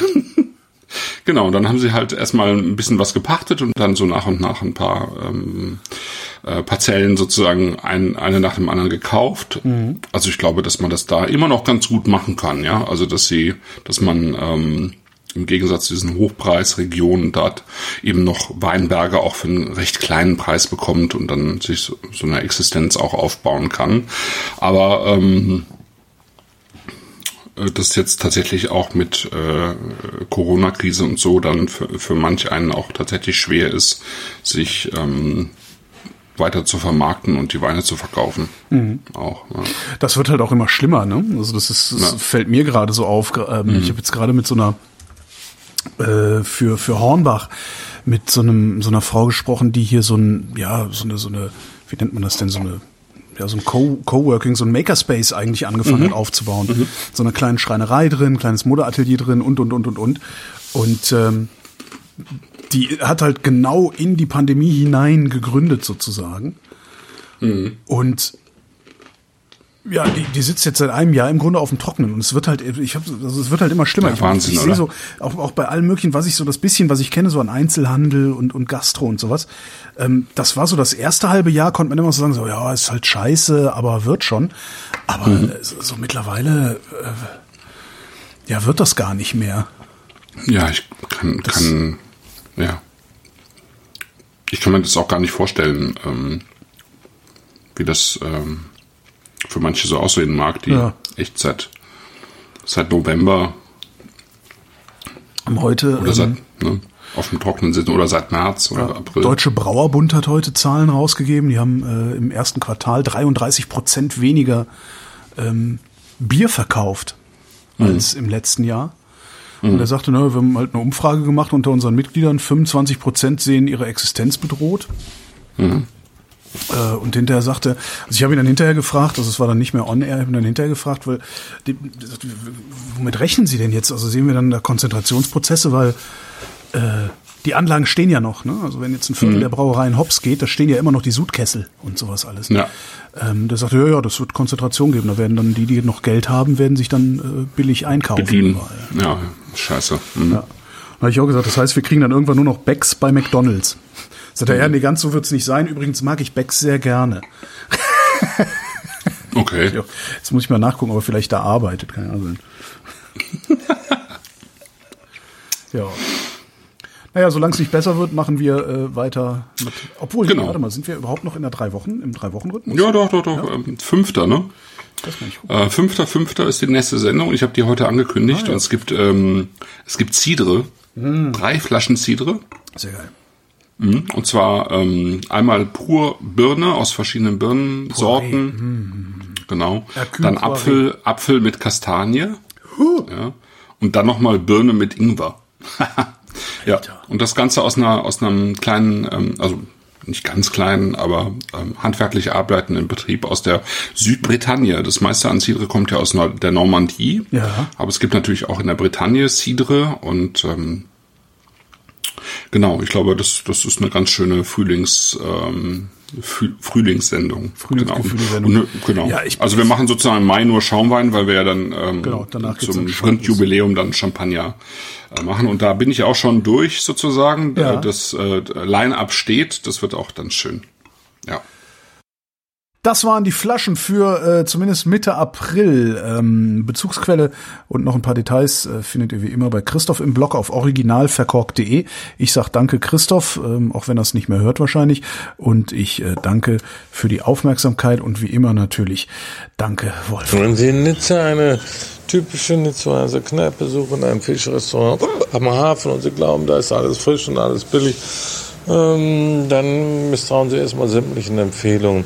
genau, und dann haben sie halt erstmal ein bisschen was gepachtet und dann so nach und nach ein paar ähm, äh, Parzellen sozusagen ein, eine nach dem anderen gekauft. Also ich glaube, dass man das da immer noch ganz gut machen kann, ja. Also dass sie, dass man ähm, im Gegensatz zu diesen Hochpreisregionen dort eben noch Weinberge auch für einen recht kleinen Preis bekommt und dann sich so, so eine Existenz auch aufbauen kann. Aber ähm, äh, das jetzt tatsächlich auch mit äh, Corona-Krise und so dann für, für manch einen auch tatsächlich schwer ist, sich ähm, weiter zu vermarkten und die Weine zu verkaufen. Auch. Ja. Das wird halt auch immer schlimmer, ne? Also das ist, das Ja. fällt mir gerade so auf. Ähm, Ich habe jetzt gerade mit so einer äh, für für Hornbach mit so einem so einer Frau gesprochen, die hier so ein ja so eine so eine wie nennt man das denn so eine ja, so ein Co Coworking, so ein Makerspace eigentlich angefangen hat aufzubauen. So eine kleine Schreinerei drin, kleines Modeatelier drin und und und und und. Und ähm, die hat halt genau in die Pandemie hinein gegründet sozusagen. Und ja, die, die sitzt jetzt seit einem Jahr im Grunde auf dem Trocknen und es wird halt, ich hab, also es wird halt immer schlimmer. Ja, ich Wahnsinn, ich sehe oder? so, auch, auch bei allem möglichen, was ich so das bisschen, was ich kenne, so an Einzelhandel und, und Gastro und sowas, ähm, das war so das erste halbe Jahr, konnte man immer so sagen, so, ja, ist halt scheiße, aber wird schon. Aber Mhm. äh, so, so mittlerweile, äh, ja, wird das gar nicht mehr. Ja, ich kann, kann, ja. Ich kann mir das auch gar nicht vorstellen, ähm, wie das ähm, für manche so aussehen mag, die Ja. echt seit, seit November Haben heute, oder ähm, seit, ne, auf dem Trocknen sitzen oder seit März oder April. Deutsche Brauerbund hat heute Zahlen rausgegeben. Die haben äh, im ersten Quartal 33 Prozent weniger ähm, Bier verkauft als im letzten Jahr. Und er sagte, ne, wir haben halt eine Umfrage gemacht unter unseren Mitgliedern. 25 Prozent sehen ihre Existenz bedroht. Äh, und hinterher sagte, also ich habe ihn dann hinterher gefragt, also es war dann nicht mehr on air, ich habe ihn dann hinterher gefragt, weil, die, die womit rechnen Sie denn jetzt? Also sehen wir dann da Konzentrationsprozesse, weil äh, die Anlagen stehen ja noch, ne? Also wenn jetzt ein Viertel der Brauereien hops geht, da stehen ja immer noch die Sudkessel und sowas alles. Ja. Ähm, der sagte, ja, ja, das wird Konzentration geben. Da werden dann die, die noch Geld haben, werden sich dann äh, billig einkaufen. bedienen. Ja, scheiße. Mhm. Ja. Da habe ich auch gesagt, das heißt, wir kriegen dann irgendwann nur noch Becks bei McDonalds. Sagt er, ja, nee, ganz so wird's nicht sein. Übrigens mag ich Becks sehr gerne. Okay. Ja, jetzt muss ich mal nachgucken, ob er vielleicht da arbeitet. Keine Ahnung. ja. Naja, solange es nicht besser wird, machen wir äh, weiter mit. Obwohl, Genau. warte mal, sind wir überhaupt noch in der drei Wochen, im drei Wochen Rhythmus? Ja, doch, doch, doch. Ähm, Fünfter, ne? Das kann ich gucken. Äh, fünfter, fünfter ist die nächste Sendung. Ich habe die heute angekündigt. Ah, ja. Und es gibt, ähm, es gibt Cidre. Drei Flaschen Cidre. Sehr geil. Mhm. Und zwar ähm, einmal pur Birne aus verschiedenen Birnensorten. genau. Dann Apfel, Apfel mit Kastanie. Ja. Und dann nochmal Birne mit Ingwer. ja. Und das Ganze aus einer, aus einem kleinen, ähm, also nicht ganz kleinen, aber ähm, handwerklich arbeitenden Betrieb aus der Südbretagne. Das meiste an Cidre kommt ja aus der Normandie. Ja. Aber es gibt natürlich auch in der Bretagne Cidre und ähm, genau, ich glaube, das, das ist eine ganz schöne Frühlings, ähm, Frühlingssendung. Frühlingsgefühle-Sendung. Genau. genau. Ja, ich, also wir machen sozusagen im Mai nur Schaumwein, weil wir ja dann ähm, genau, zum Sprintjubiläum dann Champagner äh, machen. Und da bin ich auch schon durch sozusagen. Ja. Das äh, Line-Up steht. Das wird auch dann schön. Ja. Das waren die Flaschen für äh, zumindest Mitte April. Ähm, Bezugsquelle und noch ein paar Details äh, findet ihr wie immer bei Christoph im Blog auf originalverkork.de. Ich sag danke Christoph, ähm, auch wenn er es nicht mehr hört wahrscheinlich. Und ich äh, danke für die Aufmerksamkeit und wie immer natürlich danke Wolf. Wenn Sie in Nizza eine typische Nizzaer Kneipe suchen, ein Fischrestaurant am Hafen und Sie glauben, da ist alles frisch und alles billig, ähm, dann misstrauen Sie erstmal sämtlichen Empfehlungen.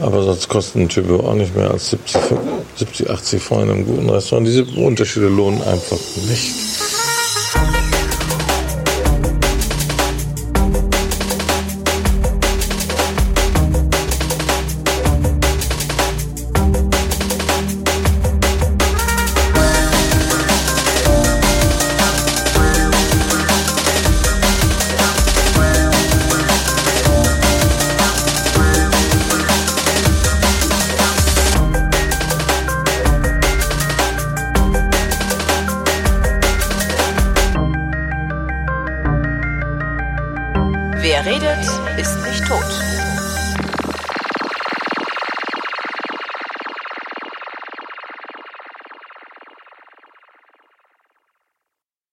Aber sonst kosten ein Typo auch nicht mehr als 70, 70 80 Franc in einem guten Restaurant. Diese Unterschiede lohnen einfach nicht.